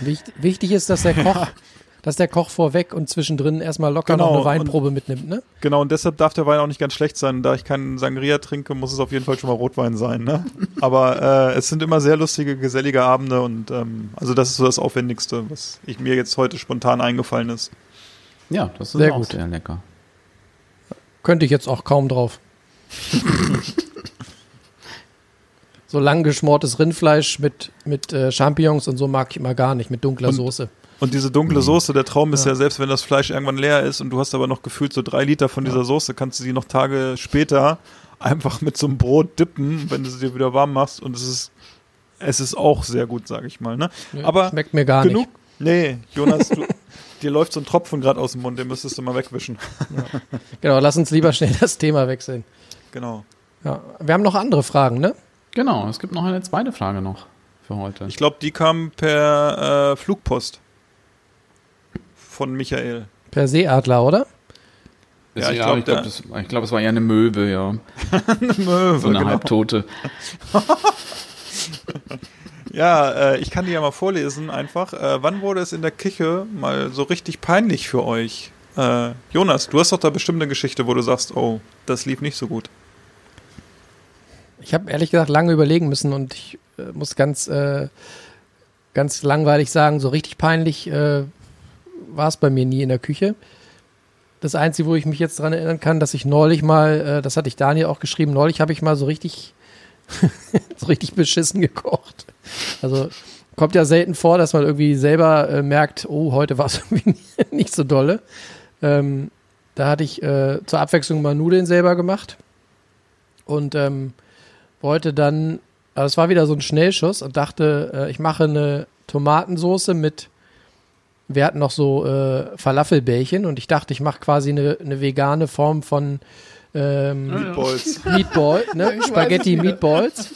Wicht, wichtig ist, dass der Koch, dass der Koch vorweg und zwischendrin erstmal locker noch Genau, eine Weinprobe mitnimmt, ne? Genau, und deshalb darf der Wein auch nicht ganz schlecht sein. Da ich keinen Sangria trinke, muss es auf jeden Fall schon mal Rotwein sein. Ne? Aber äh, es sind immer sehr lustige, gesellige Abende und ähm, also das ist so das Aufwendigste, was ich mir jetzt heute spontan eingefallen ist. Ja, das ist Sehr auch gut. sehr lecker. Könnte ich jetzt auch kaum drauf. so lang geschmortes Rindfleisch mit, mit äh, Champignons und so mag ich immer gar nicht, mit dunkler Und- Soße. Und diese dunkle Soße, der Traum ist Ja. ja. selbst wenn das Fleisch irgendwann leer ist und du hast aber noch gefühlt so drei Liter von dieser Soße, kannst du sie noch Tage später einfach mit so einem Brot dippen, wenn du sie dir wieder warm machst und es ist es ist auch sehr gut, sag ich mal. Ne? Ja, aber schmeckt mir gar genug. nicht. Nee, Jonas, du, dir läuft so ein Tropfen gerade aus dem Mund, den müsstest du mal wegwischen. Genau, lass uns lieber schnell das Thema wechseln. Genau. Ja, wir haben noch andere Fragen, ne? Genau, es gibt noch eine zweite Frage noch für heute. Ich glaube, die kam per äh, Flugpost von Michael. Per Seeadler, oder? Ja, ich ja, glaub, ich glaube, der- das- ich glaub, es war eher eine Möwe, ja. Möwe, So eine genau. halbtote. Ja, äh, ich kann die ja mal vorlesen einfach. Äh, wann wurde es in der Küche mal so richtig peinlich für euch? Äh, Jonas, du hast doch da bestimmt eine Geschichte, wo du sagst, oh, das lief nicht so gut. Ich habe ehrlich gesagt lange überlegen müssen und ich äh, muss ganz, äh, ganz langweilig sagen, so richtig peinlich äh, war es bei mir nie in der Küche. Das Einzige, wo ich mich jetzt dran erinnern kann, dass ich neulich mal, äh, das hatte ich Daniel auch geschrieben, neulich habe ich mal so richtig, so richtig beschissen gekocht. Also kommt ja selten vor, dass man irgendwie selber äh, merkt, oh, heute war es irgendwie nicht so dolle. Ähm, da hatte ich äh, zur Abwechslung mal Nudeln selber gemacht und ähm, wollte dann, also es war wieder so ein Schnellschuss und dachte, äh, ich mache eine Tomatensoße mit, wir hatten noch so äh, Falafelbällchen und ich dachte, ich mache quasi eine, eine vegane Form von ähm, Meatballs. Meatball, ne? Spaghetti. Meatballs.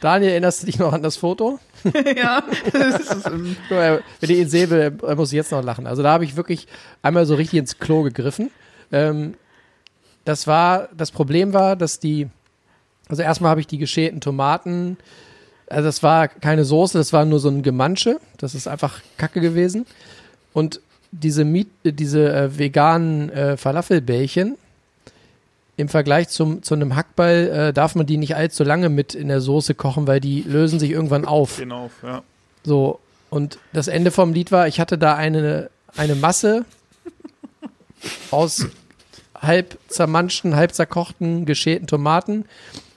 Daniel, erinnerst du dich noch an das Foto? ja, das ist, ähm, Guck mal, Wenn ich ihn sehe, will, muss jetzt noch lachen. Also da habe ich wirklich einmal so richtig ins Klo gegriffen. Ähm, das war, das Problem war, dass die, also erstmal habe ich die geschälten Tomaten, also das war keine Soße, das war nur so ein Gemansche. Das ist einfach Kacke gewesen. Und diese, Miet, diese äh, veganen äh, Falafelbällchen, im Vergleich zum, zu einem Hackball äh, darf man die nicht allzu lange mit in der Soße kochen, weil die lösen sich irgendwann auf. Gehen auf, ja. So, und das Ende vom Lied war, ich hatte da eine, eine Masse aus halb zermanschten, halb zerkochten, geschälten Tomaten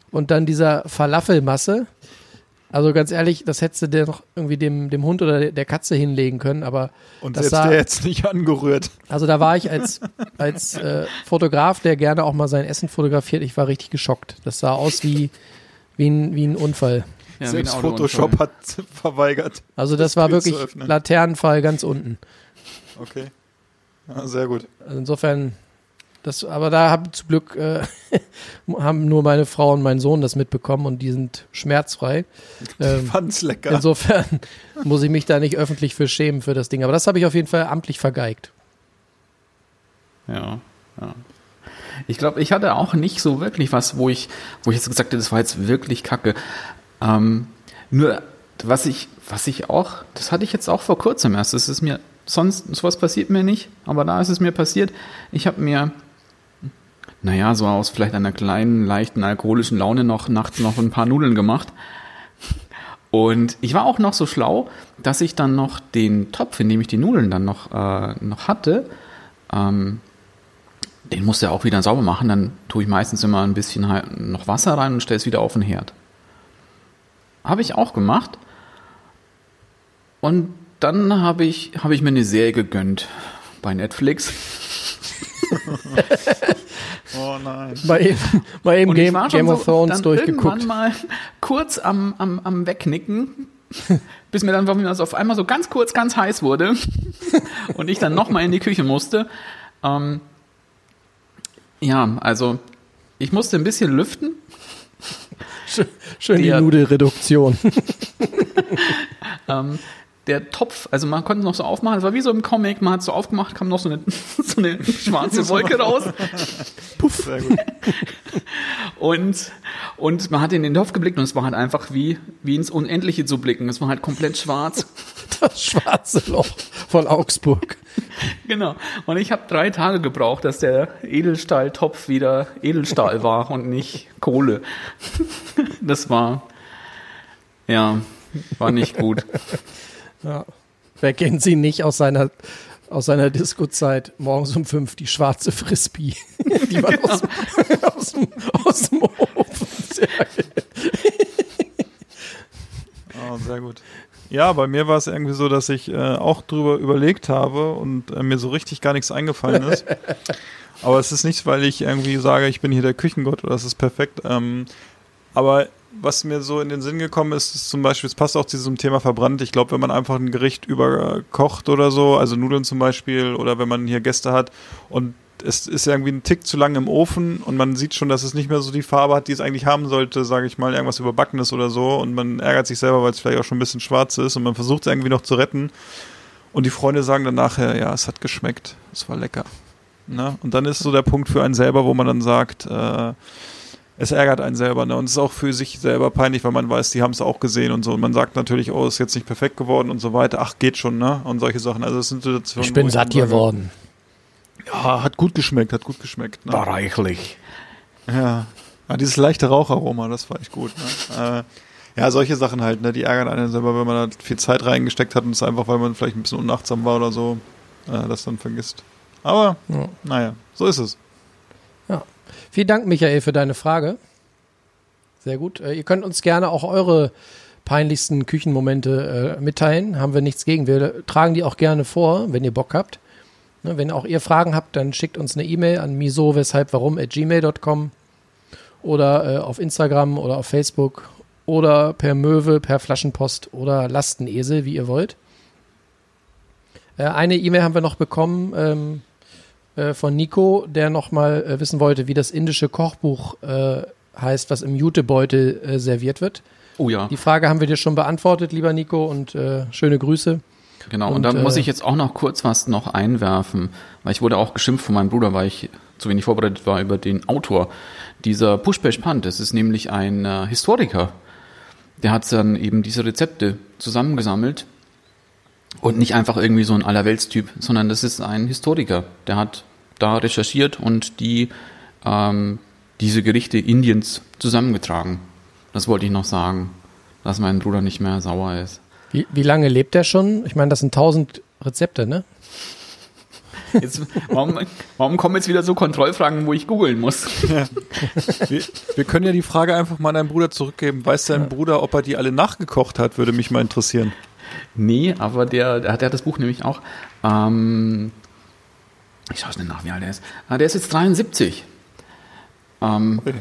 und dann dieser Falafelmasse. Also ganz ehrlich, das hättest du dir noch irgendwie dem, dem Hund oder der Katze hinlegen können, aber Und das selbst sah, der jetzt nicht angerührt. also da war ich als, als äh, Fotograf, der gerne auch mal sein Essen fotografiert, ich war richtig geschockt. Das sah aus wie, wie, ein, wie ein Unfall. ja, selbst wie ein. Photoshop hat verweigert. Also das war Tür zu wirklich. Laternenfall ganz unten. Okay. Ja, sehr gut. Also insofern, das, aber da haben zum Glück äh, haben nur meine Frau und mein Sohn das mitbekommen und die sind schmerzfrei. Ähm, Fand's lecker. insofern muss ich mich da nicht öffentlich für schämen für das Ding. Aber das habe ich auf jeden Fall amtlich vergeigt. Ja, ja. Ich glaube, ich hatte auch nicht so wirklich was, wo ich, wo ich jetzt gesagt hätte, das war jetzt wirklich kacke. Ähm, nur, was ich, was ich auch, das hatte ich jetzt auch vor kurzem erst, das ist mir, sonst, sowas passiert mir nicht, aber da ist es mir passiert. Ich habe mir, naja, so aus vielleicht einer kleinen, leichten alkoholischen Laune noch nachts noch ein paar Nudeln gemacht. Und ich war auch noch so schlau, dass ich dann noch den Topf, in dem ich die Nudeln dann noch, äh, noch hatte, ähm, den musste er auch wieder sauber machen. Dann tue ich meistens immer ein bisschen halt noch Wasser rein und stelle es wieder auf den Herd. Habe ich auch gemacht. Und dann habe ich, habe ich mir eine Serie gegönnt bei Netflix. oh nein. Mal eben, mal eben Game, Game of so Thrones dann durchgeguckt. Irgendwann mal kurz am, am, am Wegnicken, bis mir dann also auf einmal so ganz kurz ganz heiß wurde und ich dann nochmal in die Küche musste. Ähm, ja, also ich musste ein bisschen lüften. Schön die der- Nudelreduktion. Ähm, der Topf, also man konnte noch so aufmachen, es war wie so im Comic, man hat so aufgemacht, kam noch so eine, so eine schwarze Wolke raus gut. und, und man hat in den Topf geblickt und es war halt einfach wie, wie ins Unendliche zu blicken. Es war halt komplett schwarz. Das schwarze Loch von Augsburg. Genau. Und ich habe drei Tage gebraucht, dass der Edelstahltopf wieder Edelstahl war und nicht Kohle. Das war, ja, war nicht gut. Ja. Wer kennt sie nicht aus seiner, aus seiner Disco-Zeit? Morgens um fünf die schwarze Frisbee, die man aus, aus, dem, aus dem Ofen sehr Oh, sehr gut. Ja, bei mir war es irgendwie so, dass ich äh, auch drüber überlegt habe und äh, mir so richtig gar nichts eingefallen ist. aber es ist nicht, weil ich irgendwie sage, ich bin hier der Küchengott oder das ist perfekt. Ähm, aber was mir so in den Sinn gekommen ist, ist zum Beispiel, es passt auch zu diesem Thema verbrannt. Ich glaube, wenn man einfach ein Gericht überkocht oder so, also Nudeln zum Beispiel, oder wenn man hier Gäste hat und es ist irgendwie ein Tick zu lang im Ofen und man sieht schon, dass es nicht mehr so die Farbe hat, die es eigentlich haben sollte, sage ich mal, irgendwas überbackenes oder so und man ärgert sich selber, weil es vielleicht auch schon ein bisschen schwarz ist und man versucht es irgendwie noch zu retten und die Freunde sagen dann nachher, ja, es hat geschmeckt, es war lecker. Ne? Und dann ist so der Punkt für einen selber, wo man dann sagt, äh, es ärgert einen selber, ne? Und es ist auch für sich selber peinlich, weil man weiß, die haben es auch gesehen und so. Und man sagt natürlich, oh, ist jetzt nicht perfekt geworden und so weiter. Ach, geht schon, ne? Und solche Sachen. Also es sind Situationen, Ich bin wo satt geworden. Ja, hat gut geschmeckt, hat gut geschmeckt. Ne? reichlich. Ja. ja, dieses leichte Raucharoma, das war echt gut. Ne? Äh, ja, solche Sachen halt, ne? Die ärgern einen selber, wenn man da viel Zeit reingesteckt hat und es einfach, weil man vielleicht ein bisschen unachtsam war oder so, äh, das dann vergisst. Aber, Ja. naja, so ist es. Vielen Dank, Michael, für deine Frage. Sehr gut. Äh, ihr könnt uns gerne auch eure peinlichsten Küchenmomente äh, mitteilen. Haben wir nichts gegen. Wir tragen die auch gerne vor, wenn ihr Bock habt. Ne, wenn auch ihr Fragen habt, dann schickt uns eine E-Mail an miso weshalb warum at gmail.com oder äh, auf Instagram oder auf Facebook oder per Möwe, per Flaschenpost oder Lastenesel, wie ihr wollt. Äh, eine E-Mail haben wir noch bekommen ähm, äh, von Nico, der nochmal äh, wissen wollte, wie das indische Kochbuch äh, heißt, was im Jutebeutel äh, serviert wird. Oh ja. Die Frage haben wir dir schon beantwortet, lieber Nico, und äh, schöne Grüße. Genau, und, Und, da muss äh, ich jetzt auch noch kurz was noch einwerfen, weil ich wurde auch geschimpft von meinem Bruder, weil ich zu wenig vorbereitet war über den Autor dieser Pushpesh Pant. Das ist nämlich ein äh, Historiker. Der hat dann eben diese Rezepte zusammengesammelt und nicht einfach irgendwie so ein Allerweltstyp, sondern das ist ein Historiker. Der hat da recherchiert und die ähm, diese Gerichte Indiens zusammengetragen. Das wollte ich noch sagen, dass mein Bruder nicht mehr sauer ist. Wie, wie lange lebt der schon? Ich meine, das sind tausend Rezepte, ne? Jetzt, warum, warum kommen jetzt wieder so Kontrollfragen, wo ich googeln muss? Wir, wir können ja die Frage einfach mal an deinen Bruder zurückgeben. Weiß dein Bruder, ob er die alle nachgekocht hat? Würde mich mal interessieren. Nee, aber der, der hat das Buch nämlich auch. Ähm, ich schaue schnell nach, wie alt er ist. Ah, der ist jetzt 73. Ähm, Ui.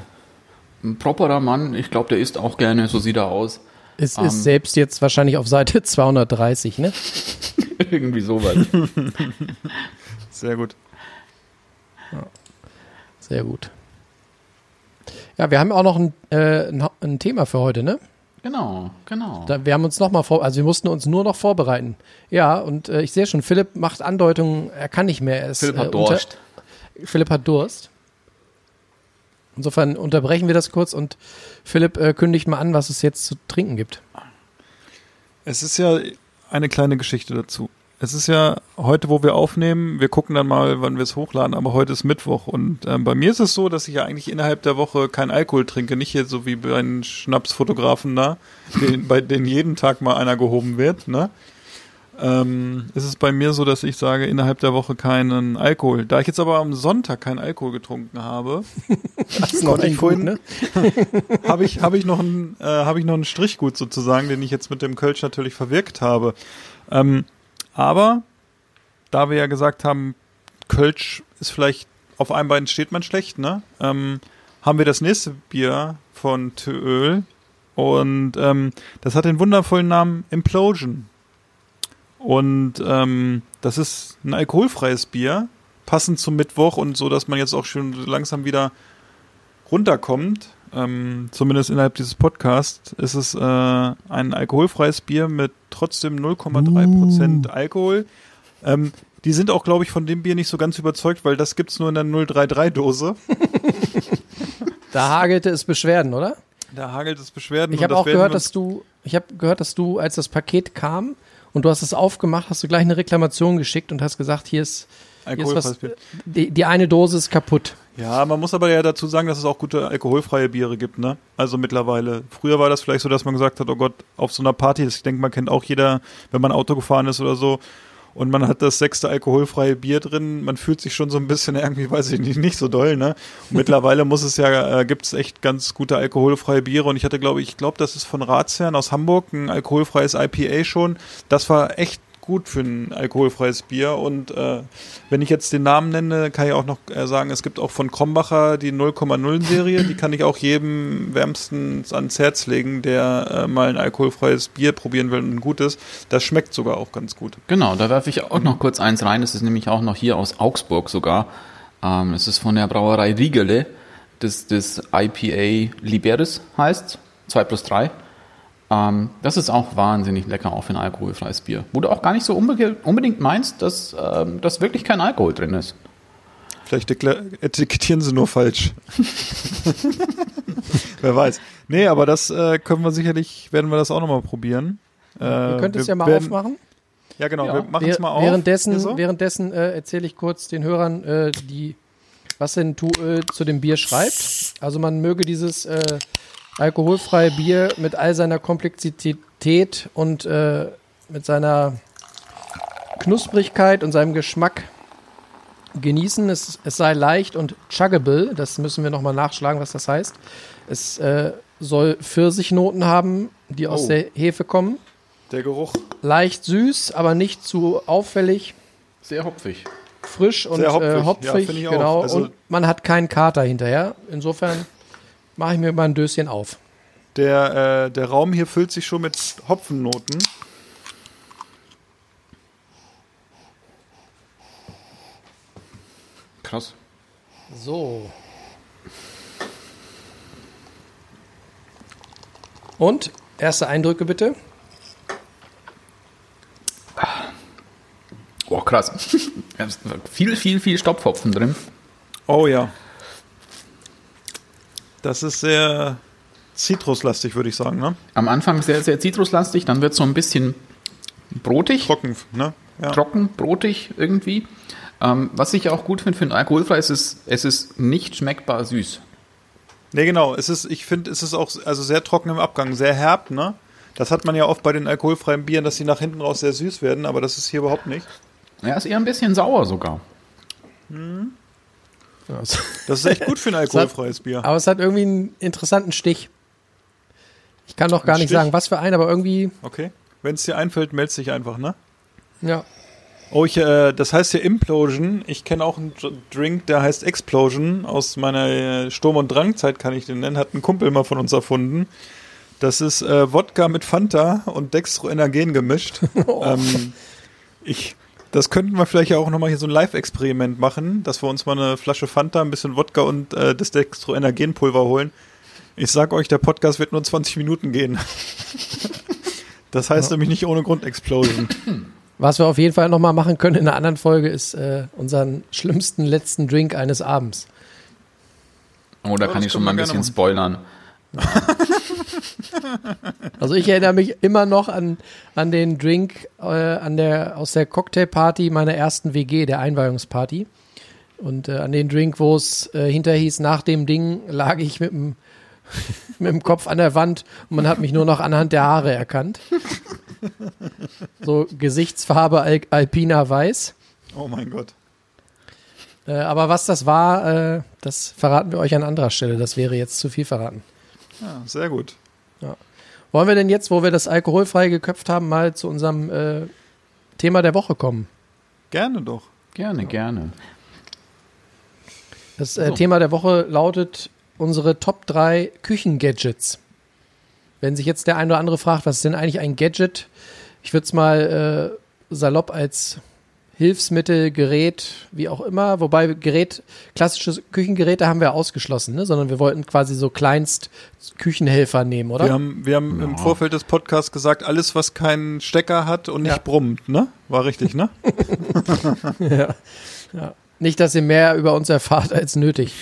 ein properer Mann, ich glaube, der isst auch gerne, so sieht er aus. Es Ähm. ist selbst jetzt wahrscheinlich auf Seite 230, ne? Irgendwie sowas. Sehr gut. Sehr gut. Ja, wir haben auch noch ein, äh, ein, ein Thema für heute, ne? Genau, genau. Da, wir haben uns noch mal vor, also wir mussten uns nur noch vorbereiten. Ja, und äh, ich sehe schon, Philipp macht Andeutungen, er kann nicht mehr. Er ist, Philipp äh, hat Durst. Unter, Philipp hat Durst. Insofern unterbrechen wir das kurz und Philipp äh, kündigt mal an, was es jetzt zu trinken gibt. Es ist ja eine kleine Geschichte dazu. Es ist ja heute, wo wir aufnehmen, wir gucken dann mal, wann wir es hochladen, aber heute ist Mittwoch und ähm, bei mir ist es so, dass ich ja eigentlich innerhalb der Woche keinen Alkohol trinke, nicht hier so wie bei den Schnapsfotografen da, den, bei denen jeden Tag mal einer gehoben wird, ne? Ähm, ist es bei mir so, dass ich sage, innerhalb der Woche keinen Alkohol. Da ich jetzt aber am Sonntag keinen Alkohol getrunken habe, konnte ich vorhin- ne? habe ich, habe ich noch einen, äh, habe ich noch einen Strichgut sozusagen, den ich jetzt mit dem Kölsch natürlich verwirkt habe. Ähm, aber da wir ja gesagt haben, Kölsch ist vielleicht auf einem Bein steht man schlecht, ne? Ähm, haben wir das nächste Bier von Tööl und ähm, das hat den wundervollen Namen Implosion. Und ähm, das ist ein alkoholfreies Bier, passend zum Mittwoch und so, dass man jetzt auch schon langsam wieder runterkommt, ähm, zumindest innerhalb dieses Podcasts, ist es äh, ein alkoholfreies Bier mit trotzdem 0,3% Alkohol. Ähm, die sind auch, glaube ich, von dem Bier nicht so ganz überzeugt, weil das gibt's nur in der 033-Dose. Da hagelte es Beschwerden, oder? Da hagelt es Beschwerden. Ich habe auch gehört, dass du, ich habe gehört, dass du, als das Paket kam und du hast es aufgemacht, hast du gleich eine Reklamation geschickt und hast gesagt, hier ist, hier ist was, die, die eine Dose ist kaputt. Ja, man muss aber ja dazu sagen, dass es auch gute alkoholfreie Biere gibt, ne? Also mittlerweile. Früher war das vielleicht so, dass man gesagt hat, oh Gott, auf so einer Party, das- ich denke, man kennt auch jeder, wenn man Auto gefahren ist oder so, und man hat das sechste alkoholfreie Bier drin, man fühlt sich schon so ein bisschen irgendwie, weiß ich nicht, nicht so doll, ne? Und mittlerweile muss es ja, äh, gibt's echt ganz gute alkoholfreie Biere und ich hatte, glaube ich, ich glaube, das ist von Ratsherrn aus Hamburg, ein alkoholfreies IPA schon. Das war echt gut für ein alkoholfreies Bier und äh, wenn ich jetzt den Namen nenne, kann ich auch noch äh, sagen, es gibt auch von Krombacher die 0,0 Serie, die kann ich auch jedem wärmstens ans Herz legen, der äh, mal ein alkoholfreies Bier probieren will und ein gutes. Das schmeckt sogar auch ganz gut. Genau, da werfe ich auch noch kurz eins rein. Das ist nämlich auch noch hier aus Augsburg sogar. Ähm, es ist von der Brauerei Riegele. Das, das IPA Liberis heißt. 2 plus 3. Ähm, das ist auch wahnsinnig lecker, auch für ein alkoholfreies Bier. Wo du auch gar nicht so unbe unbedingt meinst, dass, ähm, dass wirklich kein Alkohol drin ist. Vielleicht etikettieren sie nur falsch. Wer weiß. Nee, aber das äh, können wir sicherlich, werden wir das auch nochmal probieren. Äh, Ihr könnt es ja mal werden, aufmachen. Ja, genau, Ja. wir machen es mal auf. Währenddessen, so. währenddessen äh, erzähle ich kurz den Hörern, äh, die, was denn Tuöl zu dem Bier schreibt. Also man möge dieses äh, alkoholfreie Bier mit all seiner Komplexität und äh, mit seiner Knusprigkeit und seinem Geschmack genießen. Es, es sei leicht und chuggable. Das müssen wir nochmal nachschlagen, was das heißt. Es äh, soll Pfirsichnoten haben, die aus Oh. der Hefe kommen. Der Geruch. Leicht süß, aber nicht zu auffällig. Sehr hopfig. Frisch und Sehr hopfig. äh, Ja, hopfig auch. genau. Also- und man hat keinen Kater hinterher. Insofern mache ich mir mal ein Döschen auf. Der, äh, der Raum hier füllt sich schon mit Hopfennoten. Krass. So. Und erste Eindrücke bitte. Boah, krass. Viel, viel, viel Stopfhopfen drin. Oh ja. Das ist sehr zitruslastig, würde ich sagen, ne? Am Anfang sehr, sehr zitruslastig, dann wird so ein bisschen brotig, Trocken, ne? Ja. trocken, brotig irgendwie. Ähm, was ich auch gut finde für ein alkoholfrei ist, es, es ist nicht schmeckbar süß. Nee, genau. Es ist, ich finde, es ist auch also sehr trocken im Abgang, sehr herb, ne? Das hat man ja oft bei den alkoholfreien Bieren, dass sie nach hinten raus sehr süß werden, aber das ist hier überhaupt nicht. Ja, ist eher ein bisschen sauer sogar. Es- Das ist echt gut für ein alkoholfreies Bier. aber es hat irgendwie einen interessanten Stich. Ich kann doch gar Ein nicht Stich? sagen, was für einen, aber irgendwie, Okay. Wenn es dir einfällt, meldest dich einfach, ne? ja. Oh, ich, äh, das heißt ja Implosion. Ich kenne auch einen Dr- Drink, der heißt Explosion. Aus meiner äh, Sturm- und Drangzeit kann ich den nennen. Hat ein Kumpel mal von uns erfunden. Das ist äh, Wodka mit Fanta und Dextroenergen gemischt. ähm, ich, das könnten wir vielleicht ja auch nochmal hier so ein Live-Experiment machen, dass wir uns mal eine Flasche Fanta, ein bisschen Wodka und äh, das Dextroenergenpulver holen. Ich sag euch, der Podcast wird nur 20 Minuten gehen. Das heißt nämlich nicht ohne Grund Explosion. Was wir auf jeden Fall nochmal machen können in einer anderen Folge, ist äh, unseren schlimmsten letzten Drink eines Abends. Oh, da Ja, kann das ich schon mal ein bisschen gerne spoilern. Also ich erinnere mich immer noch an, an den Drink äh, an der, aus der Cocktailparty meiner ersten WG, der Einweihungsparty. Und äh, an den Drink, wo es äh, hinter hieß, nach dem Ding lag ich mit dem, mit dem Kopf an der Wand und man hat mich nur noch anhand der Haare erkannt. So Gesichtsfarbe Al Alpina Weiß. Oh mein Gott. Äh, aber was das war, äh, das verraten wir euch an anderer Stelle. Das wäre jetzt zu viel verraten. Ja, sehr gut. Wollen wir denn jetzt, wo wir das alkoholfrei geköpft haben, mal zu unserem äh, Thema der Woche kommen? Gerne doch. Gerne, gerne. Das äh, So. Thema der Woche lautet unsere Top 3 Küchengadgets. Wenn sich jetzt der ein oder andere fragt, was ist denn eigentlich ein Gadget? Ich würde es mal äh, salopp als Hilfsmittel, Gerät, wie auch immer, wobei Gerät, klassische Küchengeräte haben wir ausgeschlossen, ne? sondern wir wollten quasi so kleinst Küchenhelfer nehmen, oder? Wir haben, wir haben im Vorfeld des Podcasts gesagt, alles, was keinen Stecker hat und nicht Ja. brummt, ne? War richtig, ne? ja. ja. Nicht, dass ihr mehr über uns erfahrt als nötig.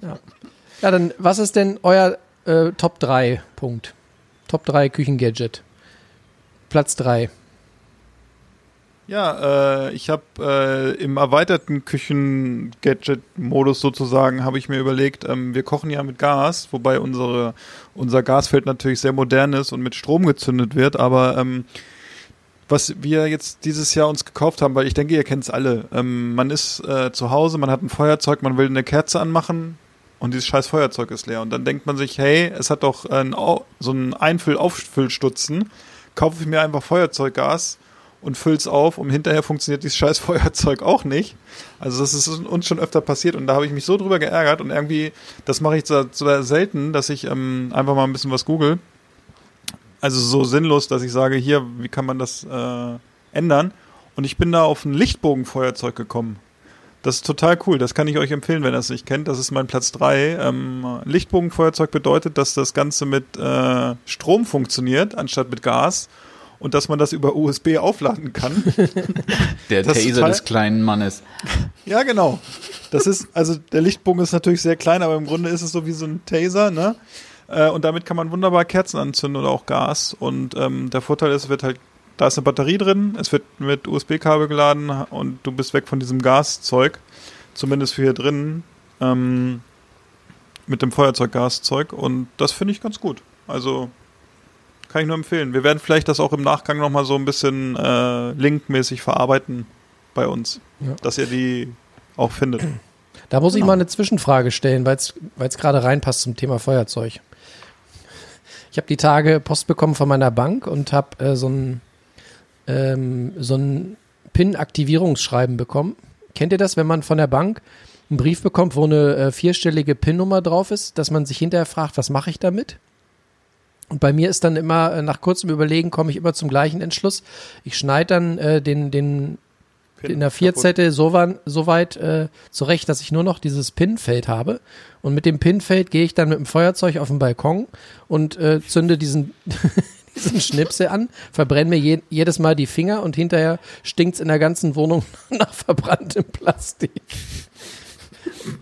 ja. ja, dann, was ist denn euer äh, Top 3 Punkt? Top 3 Küchengadget. Platz 3. Ja, äh, ich habe äh, im erweiterten Küchen-Gadget-Modus sozusagen, habe ich mir überlegt, ähm, wir kochen ja mit Gas, wobei unsere, unser Gasfeld natürlich sehr modern ist und mit Strom gezündet wird, aber ähm, was wir jetzt dieses Jahr uns gekauft haben, weil ich denke, ihr kennt es alle. Ähm, man ist äh, zu Hause, man hat ein Feuerzeug, man will eine Kerze anmachen und dieses scheiß Feuerzeug ist leer. Und dann denkt man sich, hey, es hat doch Au- so einen Einfüll-Auffüllstutzen, kaufe ich mir einfach Feuerzeuggas und füll's auf und hinterher funktioniert dieses scheiß Feuerzeug auch nicht. Also das ist uns schon öfter passiert und da habe ich mich so drüber geärgert und irgendwie, das mache ich so, so selten, dass ich ähm, einfach mal ein bisschen was google. Also so sinnlos, dass ich sage, hier, wie kann man das äh, ändern? Und ich bin da auf ein Lichtbogenfeuerzeug gekommen. Das ist total cool. Das kann ich euch empfehlen, wenn ihr es nicht kennt. Das ist mein Platz 3. Ähm, Lichtbogenfeuerzeug bedeutet, dass das Ganze mit äh, Strom funktioniert, anstatt mit Gas. Und dass man das über USB aufladen kann. Der Das ist Taser total- des kleinen Mannes. Ja, genau. Das ist, also der Lichtbogen ist natürlich sehr klein, aber im Grunde ist es so wie so ein Taser, ne? Äh, Und damit kann man wunderbar Kerzen anzünden oder auch Gas. Und ähm, der Vorteil ist, es wird halt, da ist eine Batterie drin, es wird mit USB-Kabel geladen und du bist weg von diesem Gaszeug. Zumindest für hier drin. Ähm, mit dem Feuerzeuggaszeug. Und das finde ich ganz gut. Also kann ich nur empfehlen. Wir werden vielleicht das auch im Nachgang nochmal so ein bisschen äh, linkmäßig verarbeiten bei uns. Ja. Dass ihr die auch findet. Da muss ich Genau. mal eine Zwischenfrage stellen, weil es gerade reinpasst zum Thema Feuerzeug. Ich habe die Tage Post bekommen von meiner Bank und habe äh, so ein, ähm, so ein PIN-Aktivierungsschreiben bekommen. Kennt ihr das, wenn man von der Bank einen Brief bekommt, wo eine äh, vierstellige PIN-Nummer drauf ist, dass man sich hinterher fragt, was mache ich damit? Und bei mir ist dann immer, äh, nach kurzem Überlegen, komme ich immer zum gleichen Entschluss. Ich schneide dann äh, den, den Pin in der. Vierzette so, wan- so weit äh, zurecht, dass ich nur noch dieses Pinfeld habe. Und mit dem Pinfeld gehe ich dann mit dem Feuerzeug auf den Balkon und äh, zünde diesen, diesen Schnipsel an, verbrenne mir je, jedes Mal die Finger und hinterher stinkt's in der ganzen Wohnung nach verbranntem Plastik.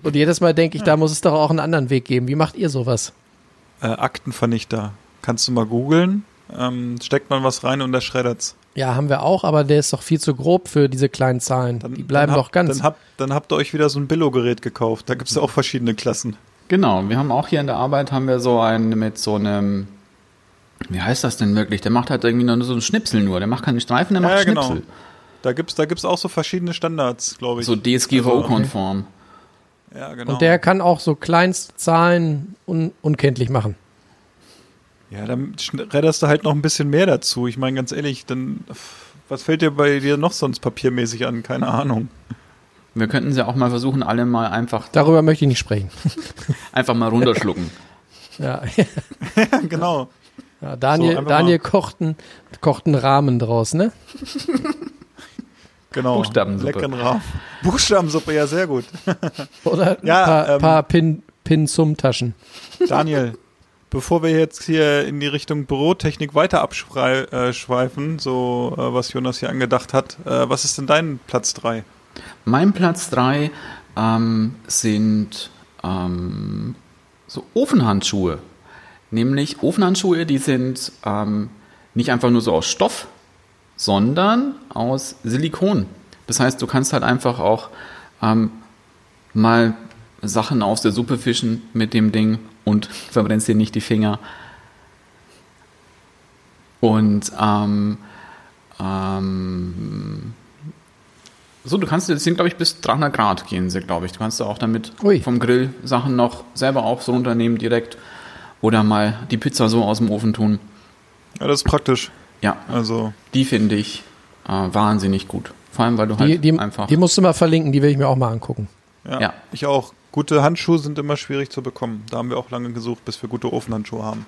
Und jedes Mal denke ich, da muss es doch auch einen anderen Weg geben. Wie macht ihr sowas? Äh, Aktenvernichter. Kannst du mal googeln. Ähm, steckt man was rein und der schreddert's. Ja, haben wir auch, aber der ist doch viel zu grob für diese kleinen Zahlen. Dann, die bleiben dann doch ganz. Dann habt, dann habt ihr euch wieder so ein Billo-Gerät gekauft. Da gibt's ja auch verschiedene Klassen. Genau, wir haben auch hier in der Arbeit haben wir so einen mit so einem, wie heißt das denn wirklich? Der macht halt irgendwie nur so einen Schnipsel nur. Der macht keine Streifen, der macht Ja, ja, genau. Schnipsel. Da gibt's, da gibt's auch so verschiedene Standards, glaube ich. So DSGVO-konform. ja, genau. Und der kann auch so Kleinstzahlen un unkenntlich machen. Ja, dann redderst du halt noch ein bisschen mehr dazu. Ich meine, ganz ehrlich, dann, was fällt dir bei dir noch sonst papiermäßig an? Keine Ahnung. Wir könnten sie auch mal versuchen, alle mal einfach, Darüber möchte ich nicht sprechen. einfach mal runterschlucken. Ja, ja, genau. ja Daniel, So, Daniel kocht, einen, kocht einen Rahmen draus, ne? Genau. Buchstabensuppe. Leckeren Rahmen. Buchstabensuppe, ja, sehr gut. Oder ein Ja, paar, ähm, paar Pin, Pin zum Taschen. Daniel, bevor wir jetzt hier in die Richtung Bürotechnik weiter abschweifen, so äh, was Jonas hier angedacht hat, äh, was ist denn dein Platz 3? Mein Platz drei ähm, sind ähm, so Ofenhandschuhe. Nämlich Ofenhandschuhe, die sind ähm, nicht einfach nur so aus Stoff, sondern aus Silikon. Das heißt, du kannst halt einfach auch ähm, mal Sachen aus der Suppe fischen mit dem Ding und verbrennst dir nicht die Finger. Und ähm, ähm, so, du kannst, das sind glaube ich bis 300 Grad gehen sie, glaube ich. Du kannst auch damit Ui. vom Grill Sachen noch selber auch so runternehmen direkt oder mal die Pizza so aus dem Ofen tun. Ja, das ist praktisch. Ja, Also, die finde ich äh, wahnsinnig gut. Vor allem, weil du halt Die, die, einfach. die musst du mal verlinken, die will ich mir auch mal angucken. ja, Ja. ich auch. Gute Handschuhe sind immer schwierig zu bekommen. Da haben wir auch lange gesucht, bis wir gute Ofenhandschuhe haben.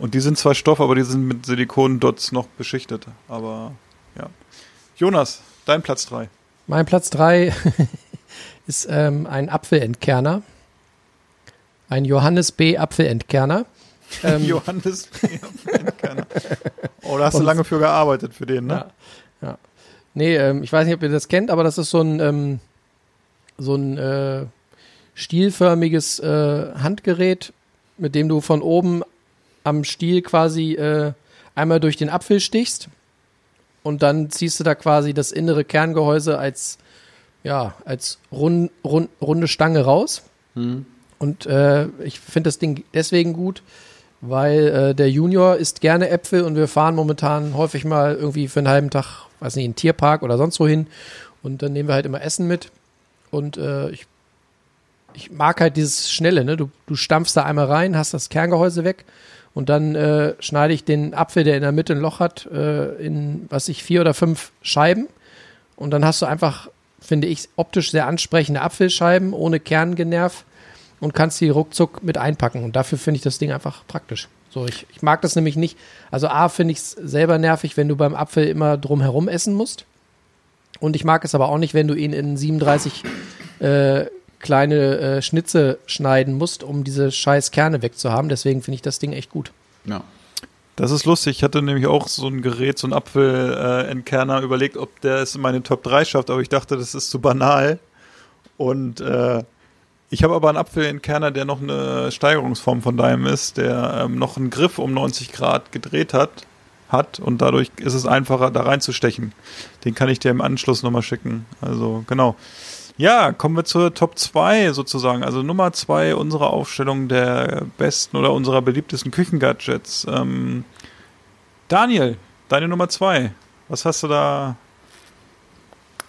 Und die sind zwar Stoff, aber die sind mit Silikon-Dots noch beschichtet. Aber, ja. Jonas, dein Platz 3. Mein Platz drei ist ähm, ein Apfelentkerner. Ein Johannes B. Apfelentkerner. Ähm, Johannes. Kerner. oh, da hast du lange für gearbeitet für den, ne? Ja. ja. Nee, ähm, ich weiß nicht, ob ihr das kennt, aber das ist so ein, ähm, so ein äh, stielförmiges äh, Handgerät, mit dem du von oben am Stiel quasi äh, einmal durch den Apfel stichst und dann ziehst du da quasi das innere Kerngehäuse als ja als rund, rund, runde Stange raus. Und äh, ich finde das Ding deswegen gut, weil äh, der Junior isst gerne Äpfel und wir fahren momentan häufig mal irgendwie für einen halben Tag, weiß nicht, in den Tierpark oder sonst wohin. Und dann nehmen wir halt immer Essen mit. Und äh, ich, ich mag halt dieses Schnelle, ne? Du, du stampfst da einmal rein, hast das Kerngehäuse weg und dann äh, schneide ich den Apfel, der in der Mitte ein Loch hat, äh, in, was ich, vier oder fünf Scheiben und dann hast du einfach, finde ich, optisch sehr ansprechende Apfelscheiben ohne Kerngenerv und kannst die ruckzuck mit einpacken. Und dafür finde ich das Ding einfach praktisch. So, ich, ich mag das nämlich nicht. Also A, finde ich es selber nervig, wenn du beim Apfel immer drumherum essen musst. Und ich mag es aber auch nicht, wenn du ihn in 37 äh, kleine äh, Schnitze schneiden musst, um diese scheiß Kerne wegzuhaben. Deswegen finde ich das Ding echt gut. ja. Das ist lustig. Ich hatte nämlich auch so ein Gerät, so ein Apfelentkerner, überlegt, ob der es in meine Top 3 schafft, aber ich dachte, das ist zu banal. Und äh, ich habe aber einen Apfelentkerner, der noch eine Steigerungsform von deinem ist, der ähm, noch einen Griff um 90 Grad gedreht hat, hat und dadurch ist es einfacher, da reinzustechen. Den kann ich dir im Anschluss nochmal schicken. Also, genau. Ja, kommen wir zur Top 2 sozusagen. Also Nummer 2 unserer Aufstellung der besten oder unserer beliebtesten Küchengadgets. Ähm, Daniel, deine Nummer 2. Was hast du da?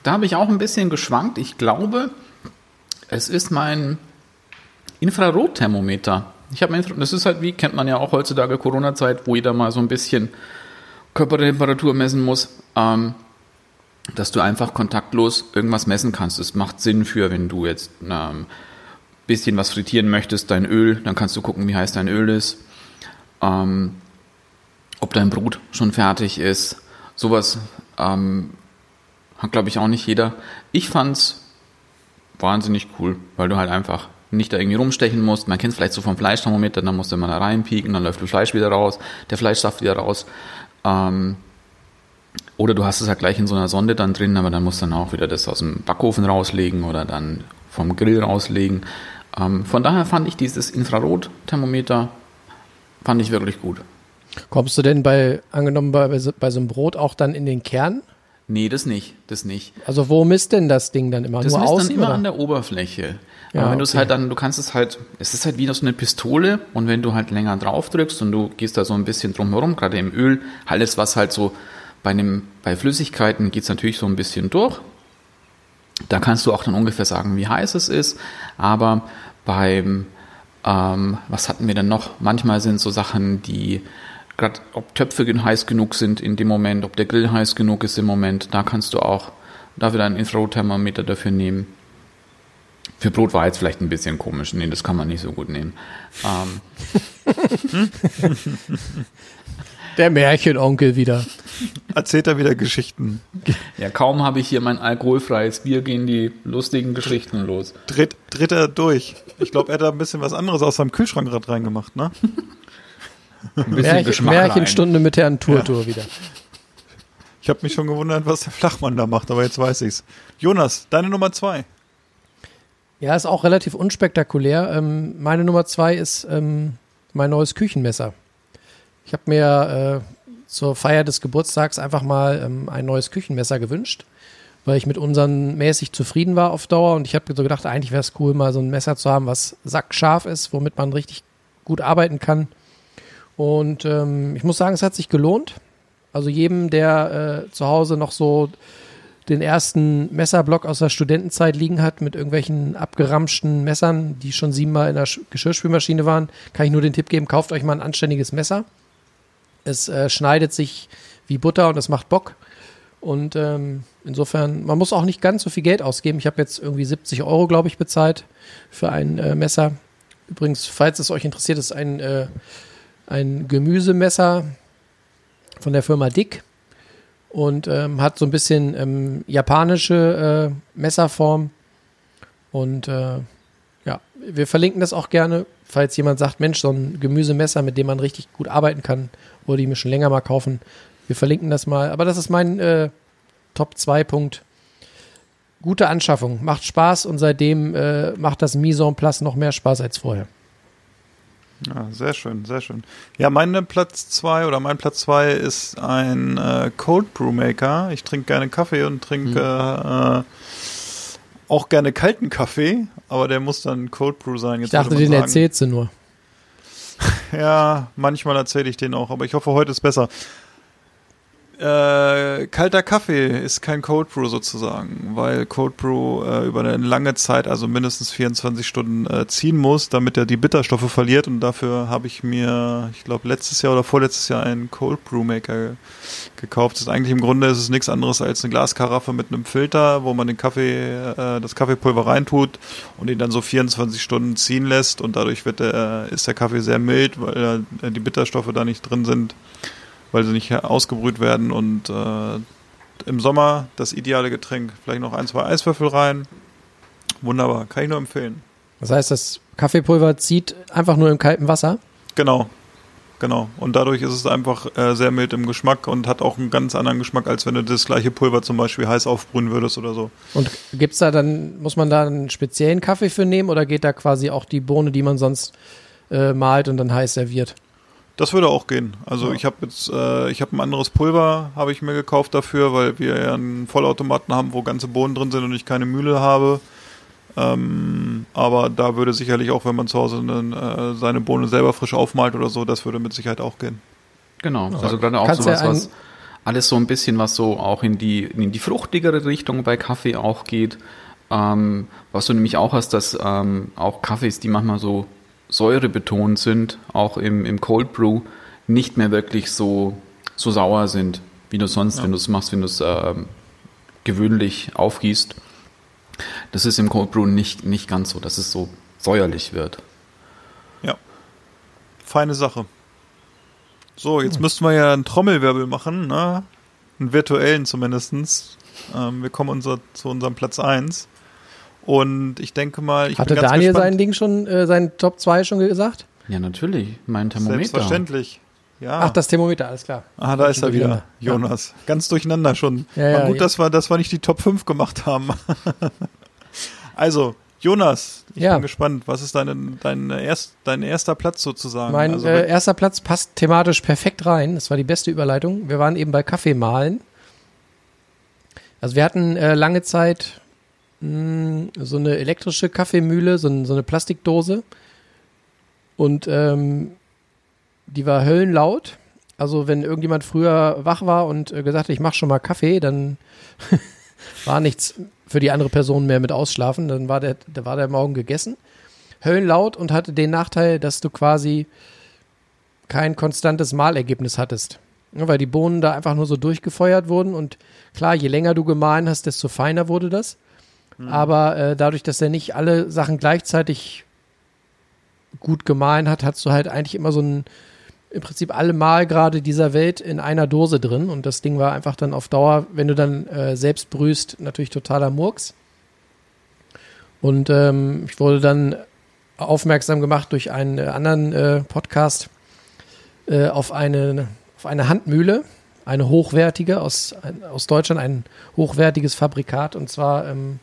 Da habe ich auch ein bisschen geschwankt. Ich glaube, es ist mein Infrarotthermometer. Ich habe das ist halt wie kennt man ja auch heutzutage Corona-Zeit, wo jeder mal so ein bisschen Körpertemperatur messen muss. Ähm, dass du einfach kontaktlos irgendwas messen kannst. Es macht Sinn für, wenn du jetzt ähm, bisschen was frittieren möchtest, dein Öl, dann kannst du gucken, wie heiß dein Öl ist, ähm, ob dein Brot schon fertig ist. Sowas ähm, hat, glaube ich, auch nicht jeder. Ich fand's wahnsinnig cool, weil du halt einfach nicht da irgendwie rumstechen musst. Man kennt vielleicht so vom Fleischthermometer, dann musst du immer da reinpieken, dann läuft das Fleisch wieder raus, der Fleischsaft wieder raus. Ähm, oder du hast es halt gleich in so einer Sonde dann drin, aber dann musst du dann auch wieder das aus dem Backofen rauslegen oder dann vom Grill rauslegen. Ähm, von daher fand ich dieses Infrarotthermometer fand ich wirklich gut. Kommst du denn bei, angenommen bei, bei, so, einem Brot auch dann in den Kern? Nee, das nicht, das nicht. Also wo misst denn das Ding dann immer? Das Nur misst außen dann immer oder? an der Oberfläche. Ja, Aber wenn du es okay. halt dann, du kannst es halt, es ist halt wie so eine Pistole und wenn du halt länger drauf drückst und du gehst da so ein bisschen drum herum, gerade im Öl, alles was halt so bei einem, bei Flüssigkeiten geht's natürlich so ein bisschen durch. Da kannst du auch dann ungefähr sagen, wie heiß es ist. Aber beim, ähm, was hatten wir denn noch? Manchmal sind so Sachen, die gerade ob Töpfe heiß genug sind in dem Moment, ob der Grill heiß genug ist im Moment, da kannst du auch dafür deinen Infrarotthermometer dafür nehmen. Für Brot war jetzt vielleicht ein bisschen komisch. Nee, das kann man nicht so gut nehmen. Ähm, Der Märchenonkel wieder. Erzählt er wieder Geschichten. ja, kaum habe ich hier mein alkoholfreies Bier, gehen die lustigen Geschichten los. Dreht, dreht er durch. Ich glaube, er hat da ein bisschen was anderes aus seinem Kühlschrank gerade reingemacht, ne? Ein bisschen Märchen. Märchenstunde mit Herrn Turtur wieder. Ich habe mich schon gewundert, was der Flachmann da macht, aber jetzt weiß ich's. Jonas, deine Nummer zwei. Ja, ist auch relativ unspektakulär. Ähm, meine Nummer zwei ist ähm, mein neues Küchenmesser. Ich habe mir äh, zur Feier des Geburtstags einfach mal ähm, ein neues Küchenmesser gewünscht, weil ich mit unseren mäßig zufrieden war auf Dauer und ich habe so gedacht, eigentlich wäre es cool, mal so ein Messer zu haben, was sackscharf ist, womit man richtig gut arbeiten kann. Und ähm, ich muss sagen, es hat sich gelohnt. Also jedem, der äh, zu Hause noch so den ersten Messerblock aus der Studentenzeit liegen hat mit irgendwelchen abgeramschten Messern, die schon siebenmal in der Sch- Geschirrspülmaschine waren, kann ich nur den Tipp geben, kauft euch mal ein anständiges Messer. Es äh, schneidet sich wie Butter und es macht Bock. Und ähm, insofern, man muss auch nicht ganz so viel Geld ausgeben. Ich habe jetzt irgendwie 70 Euro, glaube ich, bezahlt für ein äh, Messer. Übrigens, falls es euch interessiert, ist ein, äh, ein Gemüsemesser von der Firma Dick und ähm, hat so ein bisschen ähm, japanische äh, Messerform. Und äh, ja, wir verlinken das auch gerne, falls jemand sagt, Mensch, so ein Gemüsemesser, mit dem man richtig gut arbeiten kann, wollte ich mir schon länger mal kaufen. Wir verlinken das mal. Aber das ist mein äh, Top 2 Punkt. Gute Anschaffung, macht Spaß und seitdem äh, macht das Mise en place noch mehr Spaß als vorher. Ja, sehr schön, sehr schön. Ja, mein Platz zwei oder mein Platz zwei ist ein äh, Cold Brew Maker. Ich trinke gerne Kaffee und trinke äh, auch gerne kalten Kaffee, aber der muss dann Cold Brew sein. Jetzt Ich dachte, den sagen. erzählst du nur. Ja, manchmal erzähle ich den auch, aber ich hoffe, heute ist besser. Äh, kalter Kaffee ist kein Cold Brew sozusagen, weil Cold Brew äh, über eine lange Zeit, also mindestens 24 Stunden, äh, ziehen muss, damit er die Bitterstoffe verliert. Und dafür habe ich mir, ich glaube, letztes Jahr oder vorletztes Jahr einen Cold Brew Maker gekauft. Das ist eigentlich im Grunde ist es nichts anderes als eine Glaskaraffe mit einem Filter, wo man den Kaffee, äh, das Kaffeepulver reintut und ihn dann so 24 Stunden ziehen lässt und dadurch wird der, ist der Kaffee sehr mild, weil äh, die Bitterstoffe da nicht drin sind, weil sie nicht ausgebrüht werden und äh, im Sommer das ideale Getränk. Vielleicht noch ein, zwei Eiswürfel rein. Wunderbar, kann ich nur empfehlen. Das heißt, das Kaffeepulver zieht einfach nur im kalten Wasser. Genau. Genau. Und dadurch ist es einfach äh, sehr mild im Geschmack und hat auch einen ganz anderen Geschmack, als wenn du das gleiche Pulver zum Beispiel heiß aufbrühen würdest oder so. Und gibt's da dann, muss man da einen speziellen Kaffee für nehmen oder geht da quasi auch die Bohne, die man sonst äh, malt und dann heiß serviert? Das würde auch gehen. Also Ja. ich habe jetzt, äh, ich habe ein anderes Pulver, habe ich mir gekauft dafür, weil wir ja einen Vollautomaten haben, wo ganze Bohnen drin sind und ich keine Mühle habe. Ähm, aber da würde sicherlich auch, wenn man zu Hause einen, äh, seine Bohne selber frisch aufmalt oder so, das würde mit Sicherheit auch gehen. Genau, also gerade auch Kannst sowas, was alles so ein bisschen, was so auch in die, in die fruchtigere Richtung bei Kaffee auch geht. Ähm, was du nämlich auch hast, dass ähm, auch Kaffees, die manchmal so säurebetont sind, auch im, im Cold Brew, nicht mehr wirklich so, so sauer sind, wie du sonst, wenn du es machst, wenn du es ähm, gewöhnlich aufgießt. Das ist im Cold Brew nicht, nicht ganz so, dass es so säuerlich wird. Ja. Feine Sache. So, jetzt müssten wir ja einen Trommelwirbel machen, ne? Einen virtuellen zumindestens. Ähm, wir kommen unser, zu unserem Platz 1. Und ich denke mal, ich Hatte bin ganz Daniel gespannt. sein Ding schon, äh, sein Top 2 schon gesagt? Ja, natürlich. Mein Thermometer. Selbstverständlich. Ja. Ach, das Thermometer, alles klar. Ah, da ist er wieder, Durcheinander. Jonas. Ganz durcheinander schon. Ja, War ja, gut, ja. dass wir, dass wir nicht die Top 5 gemacht haben. also, Jonas, ich Ja. bin gespannt. Was ist deine, dein, erst, dein erster Platz sozusagen? Mein also, äh, erster Platz passt thematisch perfekt rein. Das war die beste Überleitung. Wir waren eben bei Kaffee mahlen. Also wir hatten äh, lange Zeit so eine elektrische Kaffeemühle, so eine Plastikdose. Und ähm, die war höllenlaut. Also wenn irgendjemand früher wach war und äh, gesagt hat, ich mache schon mal Kaffee, dann war nichts für die andere Person mehr mit Ausschlafen. Dann war der, da war der Morgen gegessen. Höllenlaut und hatte den Nachteil, dass du quasi kein konstantes Mahlergebnis hattest. Ja, weil die Bohnen da einfach nur so durchgefeuert wurden und klar, je länger du gemahlen hast, desto feiner wurde das. Aber äh, dadurch, dass er nicht alle Sachen gleichzeitig gut gemahlen hat, hast du halt eigentlich immer so ein, im Prinzip alle Mahlgrade dieser Welt in einer Dose drin. Und das Ding war einfach dann auf Dauer, wenn du dann äh, selbst brühst, natürlich totaler Murks. Und ähm, ich wurde dann aufmerksam gemacht durch einen äh, anderen äh, Podcast äh, auf eine auf eine Handmühle, eine hochwertige aus ein, aus Deutschland, ein hochwertiges Fabrikat. Und zwar ähm,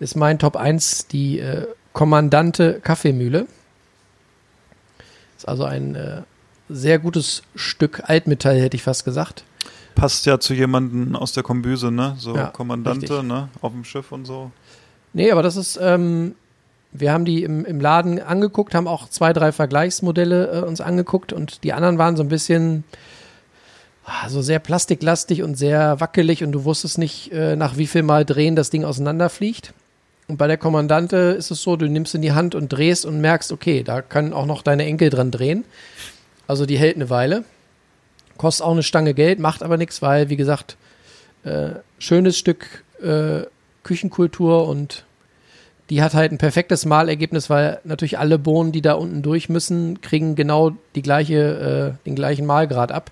ist mein Top 1 die äh, Kommandante Kaffeemühle. Ist also ein äh, sehr gutes Stück Altmetall, hätte ich fast gesagt. passt ja zu jemandem aus der Kombüse, ne? So Ja, Kommandante, richtig. ne? Auf dem Schiff und so. Nee, aber das ist, ähm, wir haben die im, im Laden angeguckt, haben auch zwei, drei Vergleichsmodelle äh, uns angeguckt und die anderen waren so ein bisschen ah, so sehr plastiklastig und sehr wackelig und du wusstest nicht, äh, nach wie viel Mal drehen das Ding auseinanderfliegt. Und bei der Kommandante ist es so, du nimmst in die Hand und drehst und merkst, okay, da können auch noch deine Enkel dran drehen. Also die hält eine Weile. Kostet auch eine Stange Geld, macht aber nichts, weil, wie gesagt, äh, schönes Stück äh, Küchenkultur und die hat halt ein perfektes Mahlergebnis, weil natürlich alle Bohnen, die da unten durch müssen, kriegen genau die gleiche, äh, den gleichen Mahlgrad ab.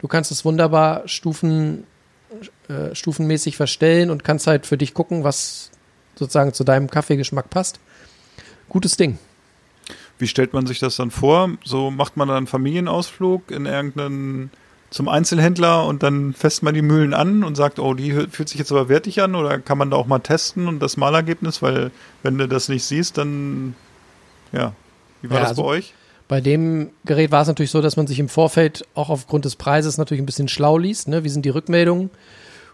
Du kannst es wunderbar Stufen, äh, stufenmäßig verstellen und kannst halt für dich gucken, was sozusagen zu deinem Kaffeegeschmack passt. Gutes Ding. Wie stellt man sich das dann vor? So macht man dann einen Familienausflug in irgendeinen zum Einzelhändler und dann fässt man die Mühlen an und sagt, oh, die fühlt sich jetzt aber wertig an oder kann man da auch mal testen und das Malergebnis, weil wenn du das nicht siehst, dann ja. Wie war Ja, das also- bei euch? Bei dem Gerät war es natürlich so, dass man sich im Vorfeld auch aufgrund des Preises natürlich ein bisschen schlau liest. Ne? Wie sind die Rückmeldungen?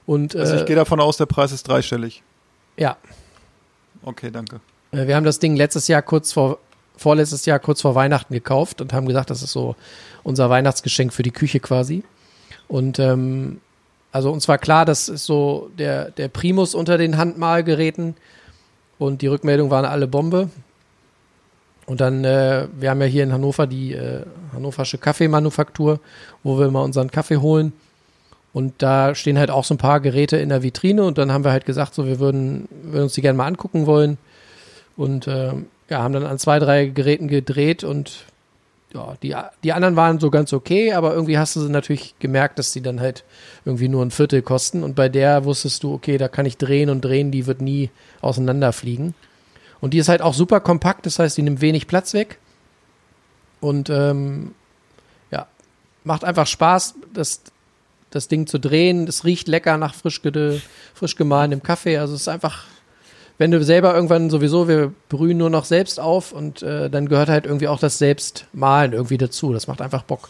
Und Also äh, ich gehe davon aus, der Preis ist dreistellig. ja, Okay, danke. Äh, Wir haben das Ding letztes Jahr kurz vor, vorletztes Jahr kurz vor Weihnachten gekauft und haben gesagt, das ist so unser Weihnachtsgeschenk für die Küche quasi. Und ähm, also uns war klar, das ist so der, der Primus unter den Handmalgeräten und die Rückmeldungen waren alle Bombe. Und dann, äh, wir haben ja hier in Hannover die äh, hannoversche Kaffeemanufaktur, wo wir mal unseren Kaffee holen. Und da stehen halt auch so ein paar Geräte in der Vitrine und dann haben wir halt gesagt, so wir würden, würden uns die gerne mal angucken wollen. Und ähm, ja, haben dann an zwei, drei Geräten gedreht und ja, die, die anderen waren so ganz okay, aber irgendwie hast du sie natürlich gemerkt, dass die dann halt irgendwie nur ein Viertel kosten. Und bei der wusstest du, okay, da kann ich drehen und drehen, die wird nie auseinanderfliegen. Und die ist halt auch super kompakt, das heißt, die nimmt wenig Platz weg. Und ähm, ja, macht einfach Spaß, das, das Ding zu drehen. Es riecht lecker nach frisch, gede, frisch gemahlenem Kaffee. Also es ist einfach, wenn du selber irgendwann sowieso, wir brühen nur noch selbst auf und äh, dann gehört halt irgendwie auch das Selbstmahlen irgendwie dazu. Das macht einfach Bock.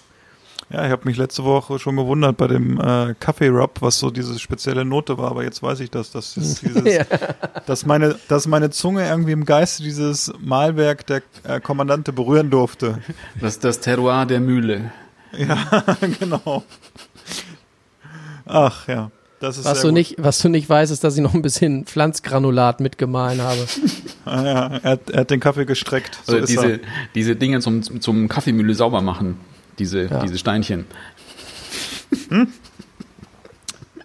Ja, ich habe mich letzte Woche schon gewundert bei dem äh, Kaffee-Rub, was so diese spezielle Note war, aber jetzt weiß ich das, dass, das dieses, Ja. dass, meine, dass meine Zunge irgendwie im Geiste dieses Malwerk der äh, Kommandante berühren durfte. Das ist das Terroir der Mühle. Ja, genau. Ach ja, das ist Was sehr du, gut. nicht, was du nicht weißt, ist, dass ich noch ein bisschen Pflanzgranulat mitgemahlen habe. Ah, ja, er, hat, er hat den Kaffee gestreckt. So Also ist diese, er. diese Dinge zum, zum Kaffeemühle sauber machen. Diese, Ja. diese Steinchen.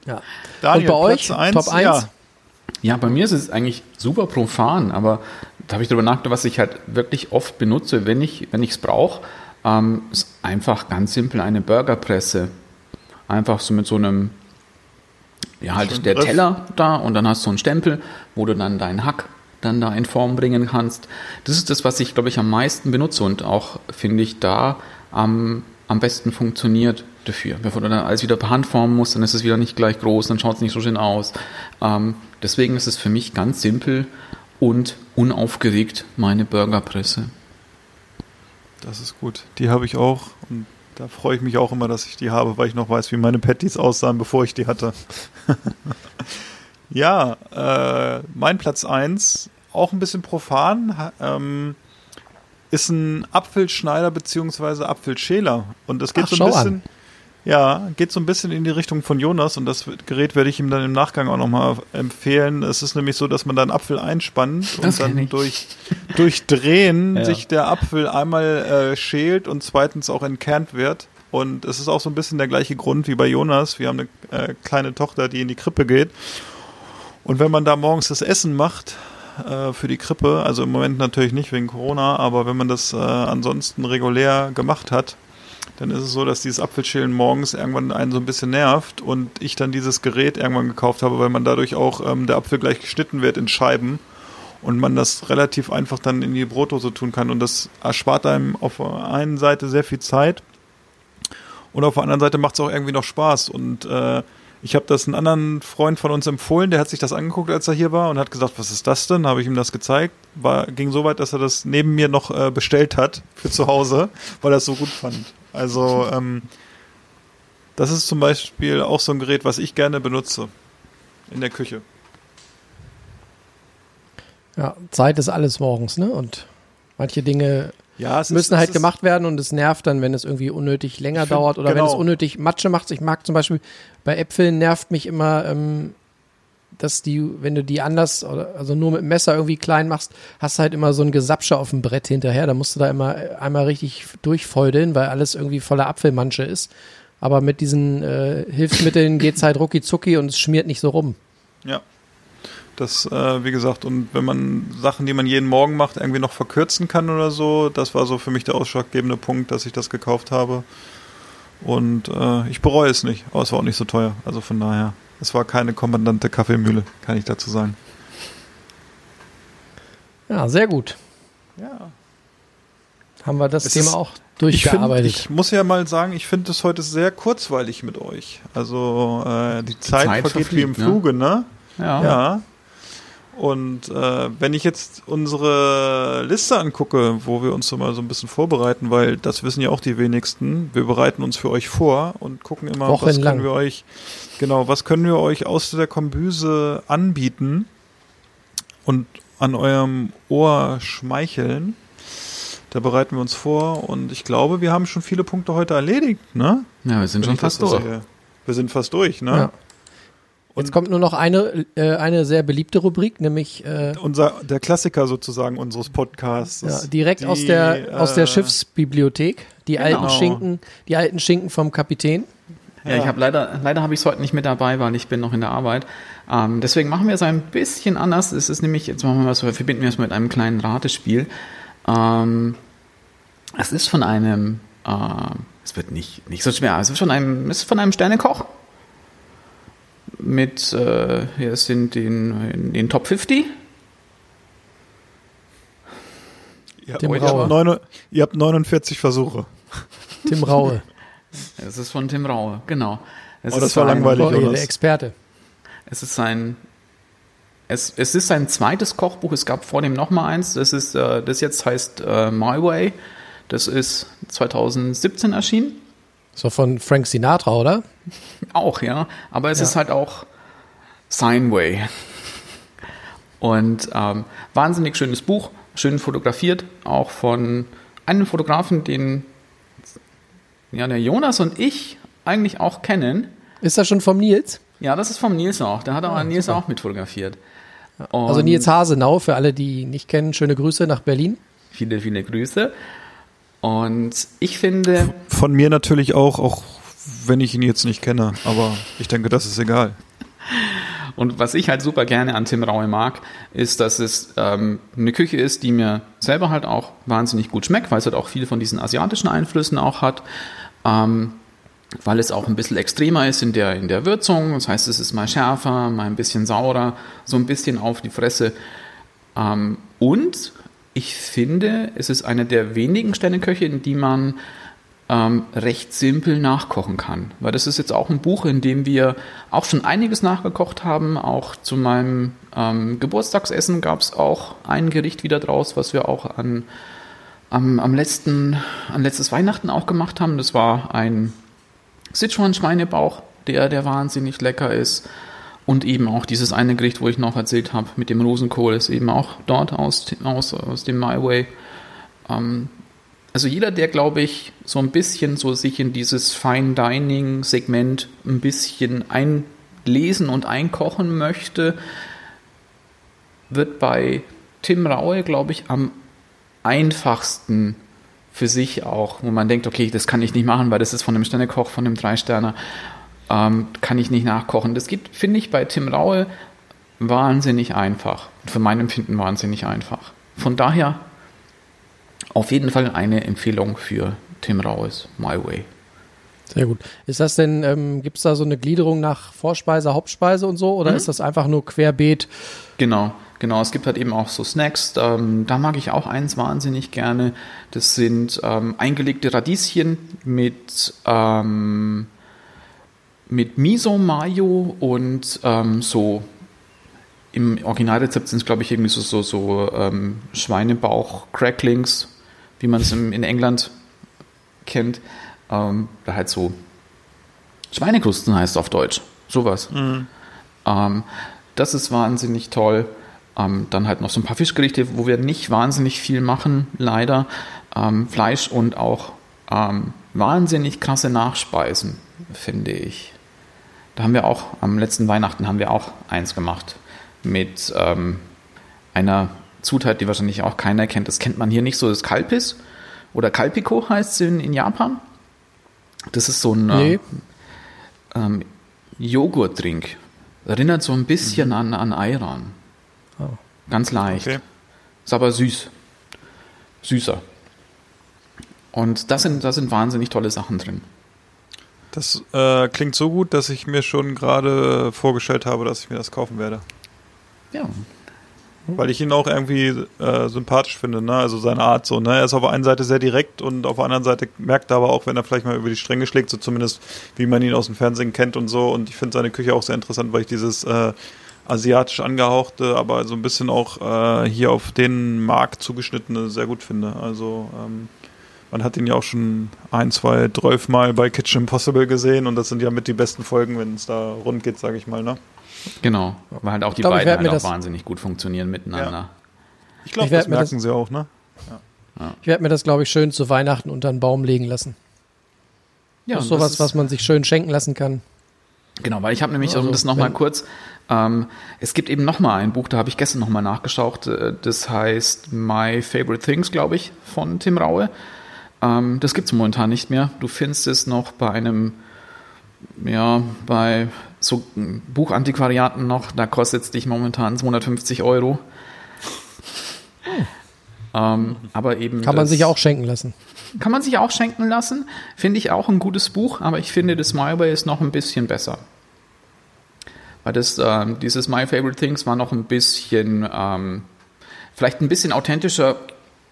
Ja. Daniel, Und bei euch, Platz eins, Top 1? Ja. Ja, bei mir ist es eigentlich super profan, aber da habe ich darüber nachgedacht, was ich halt wirklich oft benutze, wenn ich wenn ich es brauche, ähm, ist einfach ganz simpel eine Burgerpresse. Einfach so mit so einem ja halt Schön der Griff. Teller da und dann hast du einen Stempel, wo du dann deinen Hack dann da in Form bringen kannst. Das ist das, was ich glaube ich am meisten benutze und auch finde ich da am am besten funktioniert dafür. Bevor du dann alles wieder per Hand formen musst, dann ist es wieder nicht gleich groß, dann schaut es nicht so schön aus. Ähm, deswegen ist es für mich ganz simpel und unaufgeregt meine Burgerpresse. Das ist gut. Die habe ich auch und da freue ich mich auch immer, dass ich die habe, weil ich noch weiß, wie meine Patties aussahen, bevor ich die hatte. ja, äh, mein Platz 1, auch ein bisschen profan, ähm, ist ein Apfelschneider bzw. Apfelschäler. Und das geht Ach, so ein an. Ja, geht so ein bisschen in die Richtung von Jonas und das Gerät werde ich ihm dann im Nachgang auch nochmal empfehlen. Es ist nämlich so, dass man da einen Apfel einspannt Das und dann durch, durch Drehen Ja. sich der Apfel einmal äh, schält und zweitens auch entkernt wird. Und es ist auch so ein bisschen der gleiche Grund wie bei Jonas. Wir haben eine äh, kleine Tochter, die in die Krippe geht. Und wenn man da morgens das Essen macht äh, für die Krippe, also im Moment natürlich nicht wegen Corona, aber wenn man das äh, ansonsten regulär gemacht hat, dann ist es so, dass dieses Apfelschälen morgens irgendwann einen so ein bisschen nervt und ich dann dieses Gerät irgendwann gekauft habe, weil man dadurch auch ähm, der Apfel gleich geschnitten wird in Scheiben und man das relativ einfach dann in die Brotdose tun kann und das erspart einem auf der einen Seite sehr viel Zeit und auf der anderen Seite macht es auch irgendwie noch Spaß und äh, ich habe das einem anderen Freund von uns empfohlen, der hat sich das angeguckt, als er hier war und hat gesagt, was ist das denn? Habe ich ihm das gezeigt. War, ging so weit, dass er das neben mir noch äh, bestellt hat für zu Hause, weil er es so gut fand. Also ähm, das ist zum Beispiel auch so ein Gerät, was ich gerne benutze in der Küche. Ja, Zeit ist alles morgens, ne? Und manche Dinge Ja, müssen halt ist- gemacht werden und es nervt dann, wenn es irgendwie unnötig länger find- dauert oder wenn genau. es unnötig Matsche macht. Ich mag zum Beispiel bei Äpfeln nervt mich immer, ähm, dass die, wenn du die anders also nur mit dem Messer irgendwie klein machst, hast du halt immer so ein Gesapsche auf dem Brett hinterher. Da musst du da immer einmal richtig durchfeudeln, weil alles irgendwie voller Apfelmansche ist. Aber mit diesen äh, Hilfsmitteln geht's halt rucki zucki und es schmiert nicht so rum. Ja. Das, äh, wie gesagt, und wenn man Sachen, die man jeden Morgen macht, irgendwie noch verkürzen kann oder so, das war so für mich der ausschlaggebende Punkt, dass ich das gekauft habe. Und äh, ich bereue es nicht, aber es war auch nicht so teuer. Also von daher, es war keine kommandante Kaffeemühle, kann ich dazu sagen. Ja, sehr gut. Ja. Haben wir das Es Thema ist- auch Ich, find, durchgearbeitet. ich muss ja mal sagen, ich finde es heute sehr kurzweilig mit euch. Also äh, die, Zeit, Zeit vergeht wie im ne? Fluge, ne? Ja. Ja. Und äh, wenn ich jetzt unsere Liste angucke, wo wir uns so mal so ein bisschen vorbereiten, weil das wissen ja auch die wenigsten, wir bereiten uns für euch vor und gucken immer, was Wochenlang. können wir euch, genau, was können wir euch aus der Kombüse anbieten und an eurem Ohr schmeicheln. Da bereiten wir uns vor und ich glaube, wir haben schon viele Punkte heute erledigt, ne? Ja, wir sind Wenn schon fast durch. sehe. Wir sind fast durch, ne? Ja. Jetzt kommt nur noch eine, äh, eine sehr beliebte Rubrik, nämlich äh, unser der Klassiker sozusagen unseres Podcasts. ja, direkt Die, aus der aus der äh, Schiffsbibliothek, die Genau. alten Schinken, die alten Schinken vom Kapitän. Ja, ich habe leider, leider habe ich es heute nicht mit dabei, weil ich bin noch in der Arbeit. Ähm, deswegen machen wir es ein bisschen anders. Es ist nämlich, jetzt machen wir was, verbinden wir es mit einem kleinen Ratespiel. Ähm, es ist von einem, äh, es wird nicht, nicht so schwer, es ist von einem, es ist von einem Sternekoch. Mit, äh, hier sind den, in den Top 50. Ihr, Tim ihr, habt Raue. neun, ihr habt 49 Versuche. Tim Raue, Es ist von Tim Raue, genau. Es Oh, das ist war ein- langweilig. oh, Jonas. der Experte. Es ist sein. Es, es ist sein zweites Kochbuch. Es gab vor dem noch mal eins. Das ist äh, das jetzt heißt äh, My Way. Das ist 2017 erschienen. So von Frank Sinatra, oder? Auch ja, aber es Ja. ist halt auch sein Way. Und ähm, wahnsinnig schönes Buch, schön fotografiert, auch von einem Fotografen, den ja der Jonas und ich eigentlich auch kennen. Ist das schon vom Nils? Ja, das ist vom Nils auch. Da hat auch Nils super. auch mit fotografiert. Also Und- Nils Hasenau, für alle, die ihn nicht kennen, schöne Grüße nach Berlin. Viele, viele Grüße. Und ich finde, Von mir natürlich auch, auch wenn ich ihn jetzt nicht kenne. Aber ich denke, das ist egal. Und was ich halt super gerne an Tim Raue mag, ist, dass es ähm, eine Küche ist, die mir selber halt auch wahnsinnig gut schmeckt, weil es halt auch viel von diesen asiatischen Einflüssen auch hat. Ähm, weil es auch ein bisschen extremer ist in der, in der Würzung. Das heißt, es ist mal schärfer, mal ein bisschen saurer, so ein bisschen auf die Fresse. Ähm, und ich finde, es ist eine der wenigen Sterneköche, in die man ähm, recht simpel nachkochen kann. Weil das ist jetzt auch ein Buch, in dem wir auch schon einiges nachgekocht haben. Auch zu meinem ähm, Geburtstagsessen gab es auch ein Gericht wieder draus, was wir auch an, am, am letzten, an letztes Weihnachten auch gemacht haben. Das war ein Sichuan-Schweinebauch, der, der wahnsinnig lecker ist. Und eben auch dieses eine Gericht, wo ich noch erzählt habe, mit dem Rosenkohl, ist eben auch dort aus, aus, aus dem My Way. Ähm, also jeder, der, glaube ich, so ein bisschen so sich in dieses Fine Dining Segment ein bisschen einlesen und einkochen möchte, wird bei Tim Raue, glaube ich, am einfachsten für sich auch, wo man denkt, okay, das kann ich nicht machen, weil das ist von einem Sternekoch, von einem Dreisterner, ähm, kann ich nicht nachkochen. Das geht, finde ich, bei Tim Raue wahnsinnig einfach. Für mein Empfinden wahnsinnig einfach. Von daher auf jeden Fall eine Empfehlung für Tim Raues My Way. Sehr gut. Ist das denn, ähm, gibt es da so eine Gliederung nach Vorspeise, Hauptspeise und so? Oder Mhm. ist das einfach nur querbeet? Genau, genau. Es gibt halt eben auch so Snacks. Ähm, da mag ich auch eins wahnsinnig gerne. Das sind ähm, eingelegte Radieschen mit, ähm, mit Miso-Mayo und ähm, so im Originalrezept sind es, glaube ich, irgendwie so, so, so ähm, Schweinebauch-Cracklings, wie man es in England kennt. Ähm, da halt so Schweinekrusten heißt auf Deutsch. Sowas. Ähm, das ist wahnsinnig toll. Ähm, dann halt noch so ein paar Fischgerichte, wo wir nicht wahnsinnig viel machen, leider. Ähm, Fleisch und auch ähm, wahnsinnig krasse Nachspeisen, finde ich. Da haben wir auch, am letzten Weihnachten haben wir auch eins gemacht mit ähm, einer Zutat, die wahrscheinlich auch keiner kennt. Das kennt man hier nicht so, das Kalpis oder Kalpiko heißt es in, in Japan. Das ist so ein Nee. ähm, Joghurtdrink. Erinnert so ein bisschen an, an Ayran. Oh. Ganz leicht. Okay. Ist aber süß. Süßer. Und das sind, da sind wahnsinnig tolle Sachen drin. Das äh, klingt so gut, dass ich mir schon gerade vorgestellt habe, dass ich mir das kaufen werde. Ja. Weil ich ihn auch irgendwie äh, sympathisch finde, ne? Also seine Art so, ne? Er ist auf der einen Seite sehr direkt und auf der anderen Seite merkt er aber auch, wenn er vielleicht mal über die Stränge schlägt, so zumindest wie man ihn aus dem Fernsehen kennt und so. Und ich finde seine Küche auch sehr interessant, weil ich dieses äh, asiatisch angehauchte, aber so ein bisschen auch äh, hier auf den Markt zugeschnittene sehr gut finde. Also ähm, man hat ihn ja auch schon ein, zwei, zwölf Mal bei Kitchen Impossible gesehen und das sind ja mit die besten Folgen, wenn es da rund geht, sage ich mal, ne? Genau. Weil halt auch die glaub, beiden halt auch wahnsinnig gut funktionieren miteinander. Ich glaube, Ich werd das merken das- sie auch, ne? Ich werde mir das, glaube ich, schön zu Weihnachten unter einen Baum legen lassen. Ja, das ist sowas, ist- was man sich schön schenken lassen kann. Genau, weil ich habe nämlich, Also, um das nochmal kurz, ähm, es gibt eben nochmal ein Buch, da habe ich gestern nochmal nachgeschaut, äh, das heißt My Favorite Things, glaube ich, von Tim Raue. Ähm, das gibt's momentan nicht mehr. Du findest es noch bei einem, ja, bei so Buchantiquariaten noch, da kostet es dich momentan 250 Euro. Ähm, aber eben Kann man sich auch schenken lassen. kann man sich auch schenken lassen. Finde ich auch ein gutes Buch, aber ich finde, das My Way ist noch ein bisschen besser. Weil das, ähm, dieses My Favorite Things war noch ein bisschen, ähm, vielleicht ein bisschen authentischer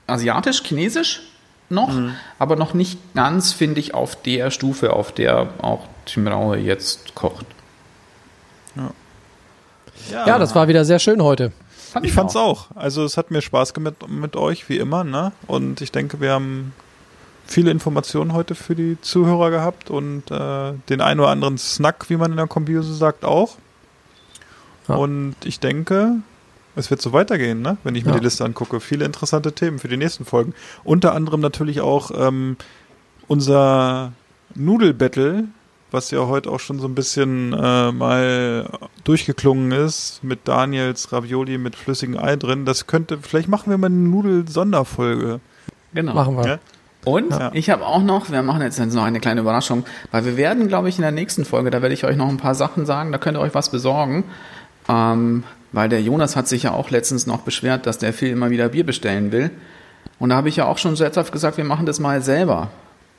asiatisch, chinesisch noch, aber noch nicht ganz, finde ich, auf der Stufe, auf der auch Tim Raue jetzt kocht. Ja, das war wieder sehr schön heute. Fand Ich fand's auch. Also es hat mir Spaß gemacht mit euch, wie immer, ne? Und ich denke, wir haben viele Informationen heute für die Zuhörer gehabt und äh, den einen oder anderen Snack, wie man in der Kombiose sagt, auch. Ja. Und ich denke, es wird so weitergehen, ne? Wenn ich mir Ja. die Liste angucke. Viele interessante Themen für die nächsten Folgen. Unter anderem natürlich auch ähm, unser Nudelbattle, was ja heute auch schon so ein bisschen äh, mal durchgeklungen ist, mit Daniels Ravioli mit flüssigem Ei drin. Das könnte, vielleicht machen wir mal eine Nudel-Sonderfolge. Genau. Machen wir. Ja? Und Ja. ich habe auch noch, wir machen jetzt noch eine kleine Überraschung, weil wir werden, glaube ich, in der nächsten Folge, da werde ich euch noch ein paar Sachen sagen, da könnt ihr euch was besorgen. Ähm, weil der Jonas hat sich ja auch letztens noch beschwert, dass der Phil immer wieder Bier bestellen will. Und da habe ich ja auch schon scherzhaft gesagt, wir machen das mal selber.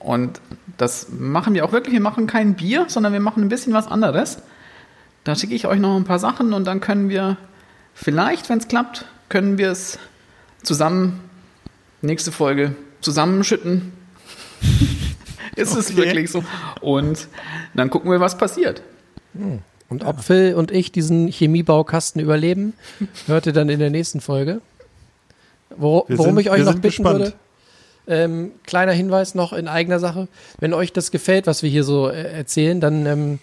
Und das machen wir auch wirklich. Wir machen kein Bier, sondern wir machen ein bisschen was anderes. Da schicke ich euch noch ein paar Sachen und dann können wir vielleicht, wenn es klappt, können wir es zusammen, nächste Folge, zusammenschütten. Ist es Okay. wirklich so? Und dann gucken wir, was passiert. Und ob Phil und ich diesen Chemiebaukasten überleben, hört ihr dann in der nächsten Folge. Wo, Wir worum sind- ich euch noch sind bitten gespannt. würde, ähm, kleiner Hinweis noch in eigener Sache, wenn euch das gefällt, was wir hier so äh, erzählen, dann ähm,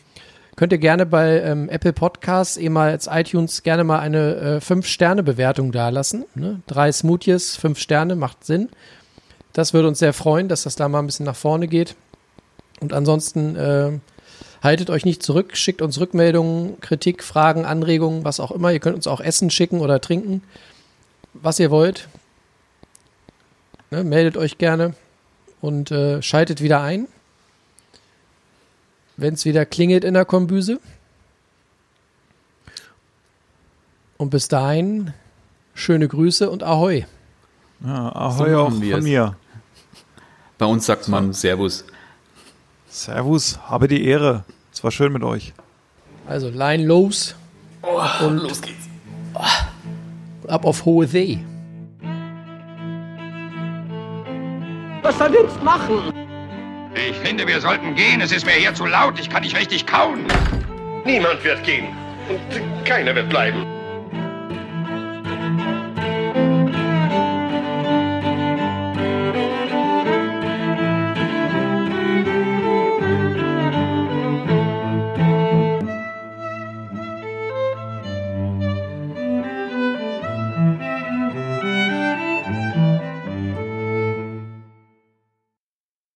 könnt ihr gerne bei ähm, Apple Podcasts, ehemals iTunes, gerne mal eine äh, 5-Sterne-Bewertung dalassen. Ne? Drei Smoothies, 5 Sterne, macht Sinn. Das würde uns sehr freuen, dass das da mal ein bisschen nach vorne geht. Und ansonsten äh, haltet euch nicht zurück, schickt uns Rückmeldungen, Kritik, Fragen, Anregungen, was auch immer. Ihr könnt uns auch Essen schicken oder trinken, was ihr wollt. Ne, meldet euch gerne und äh, schaltet wieder ein, wenn es wieder klingelt in der Kombüse. Und bis dahin, schöne Grüße und Ahoi. Ja, So ahoi auch machen wir von mir. Bei uns sagt man Servus. Servus, habe die Ehre. Es war schön mit euch. Also Line los und Los geht's. ab auf hohe See. Was soll jetzt machen? Ich finde, wir sollten gehen. Es ist mir hier zu laut. Ich kann nicht richtig kauen. Niemand wird gehen. Und keiner wird bleiben.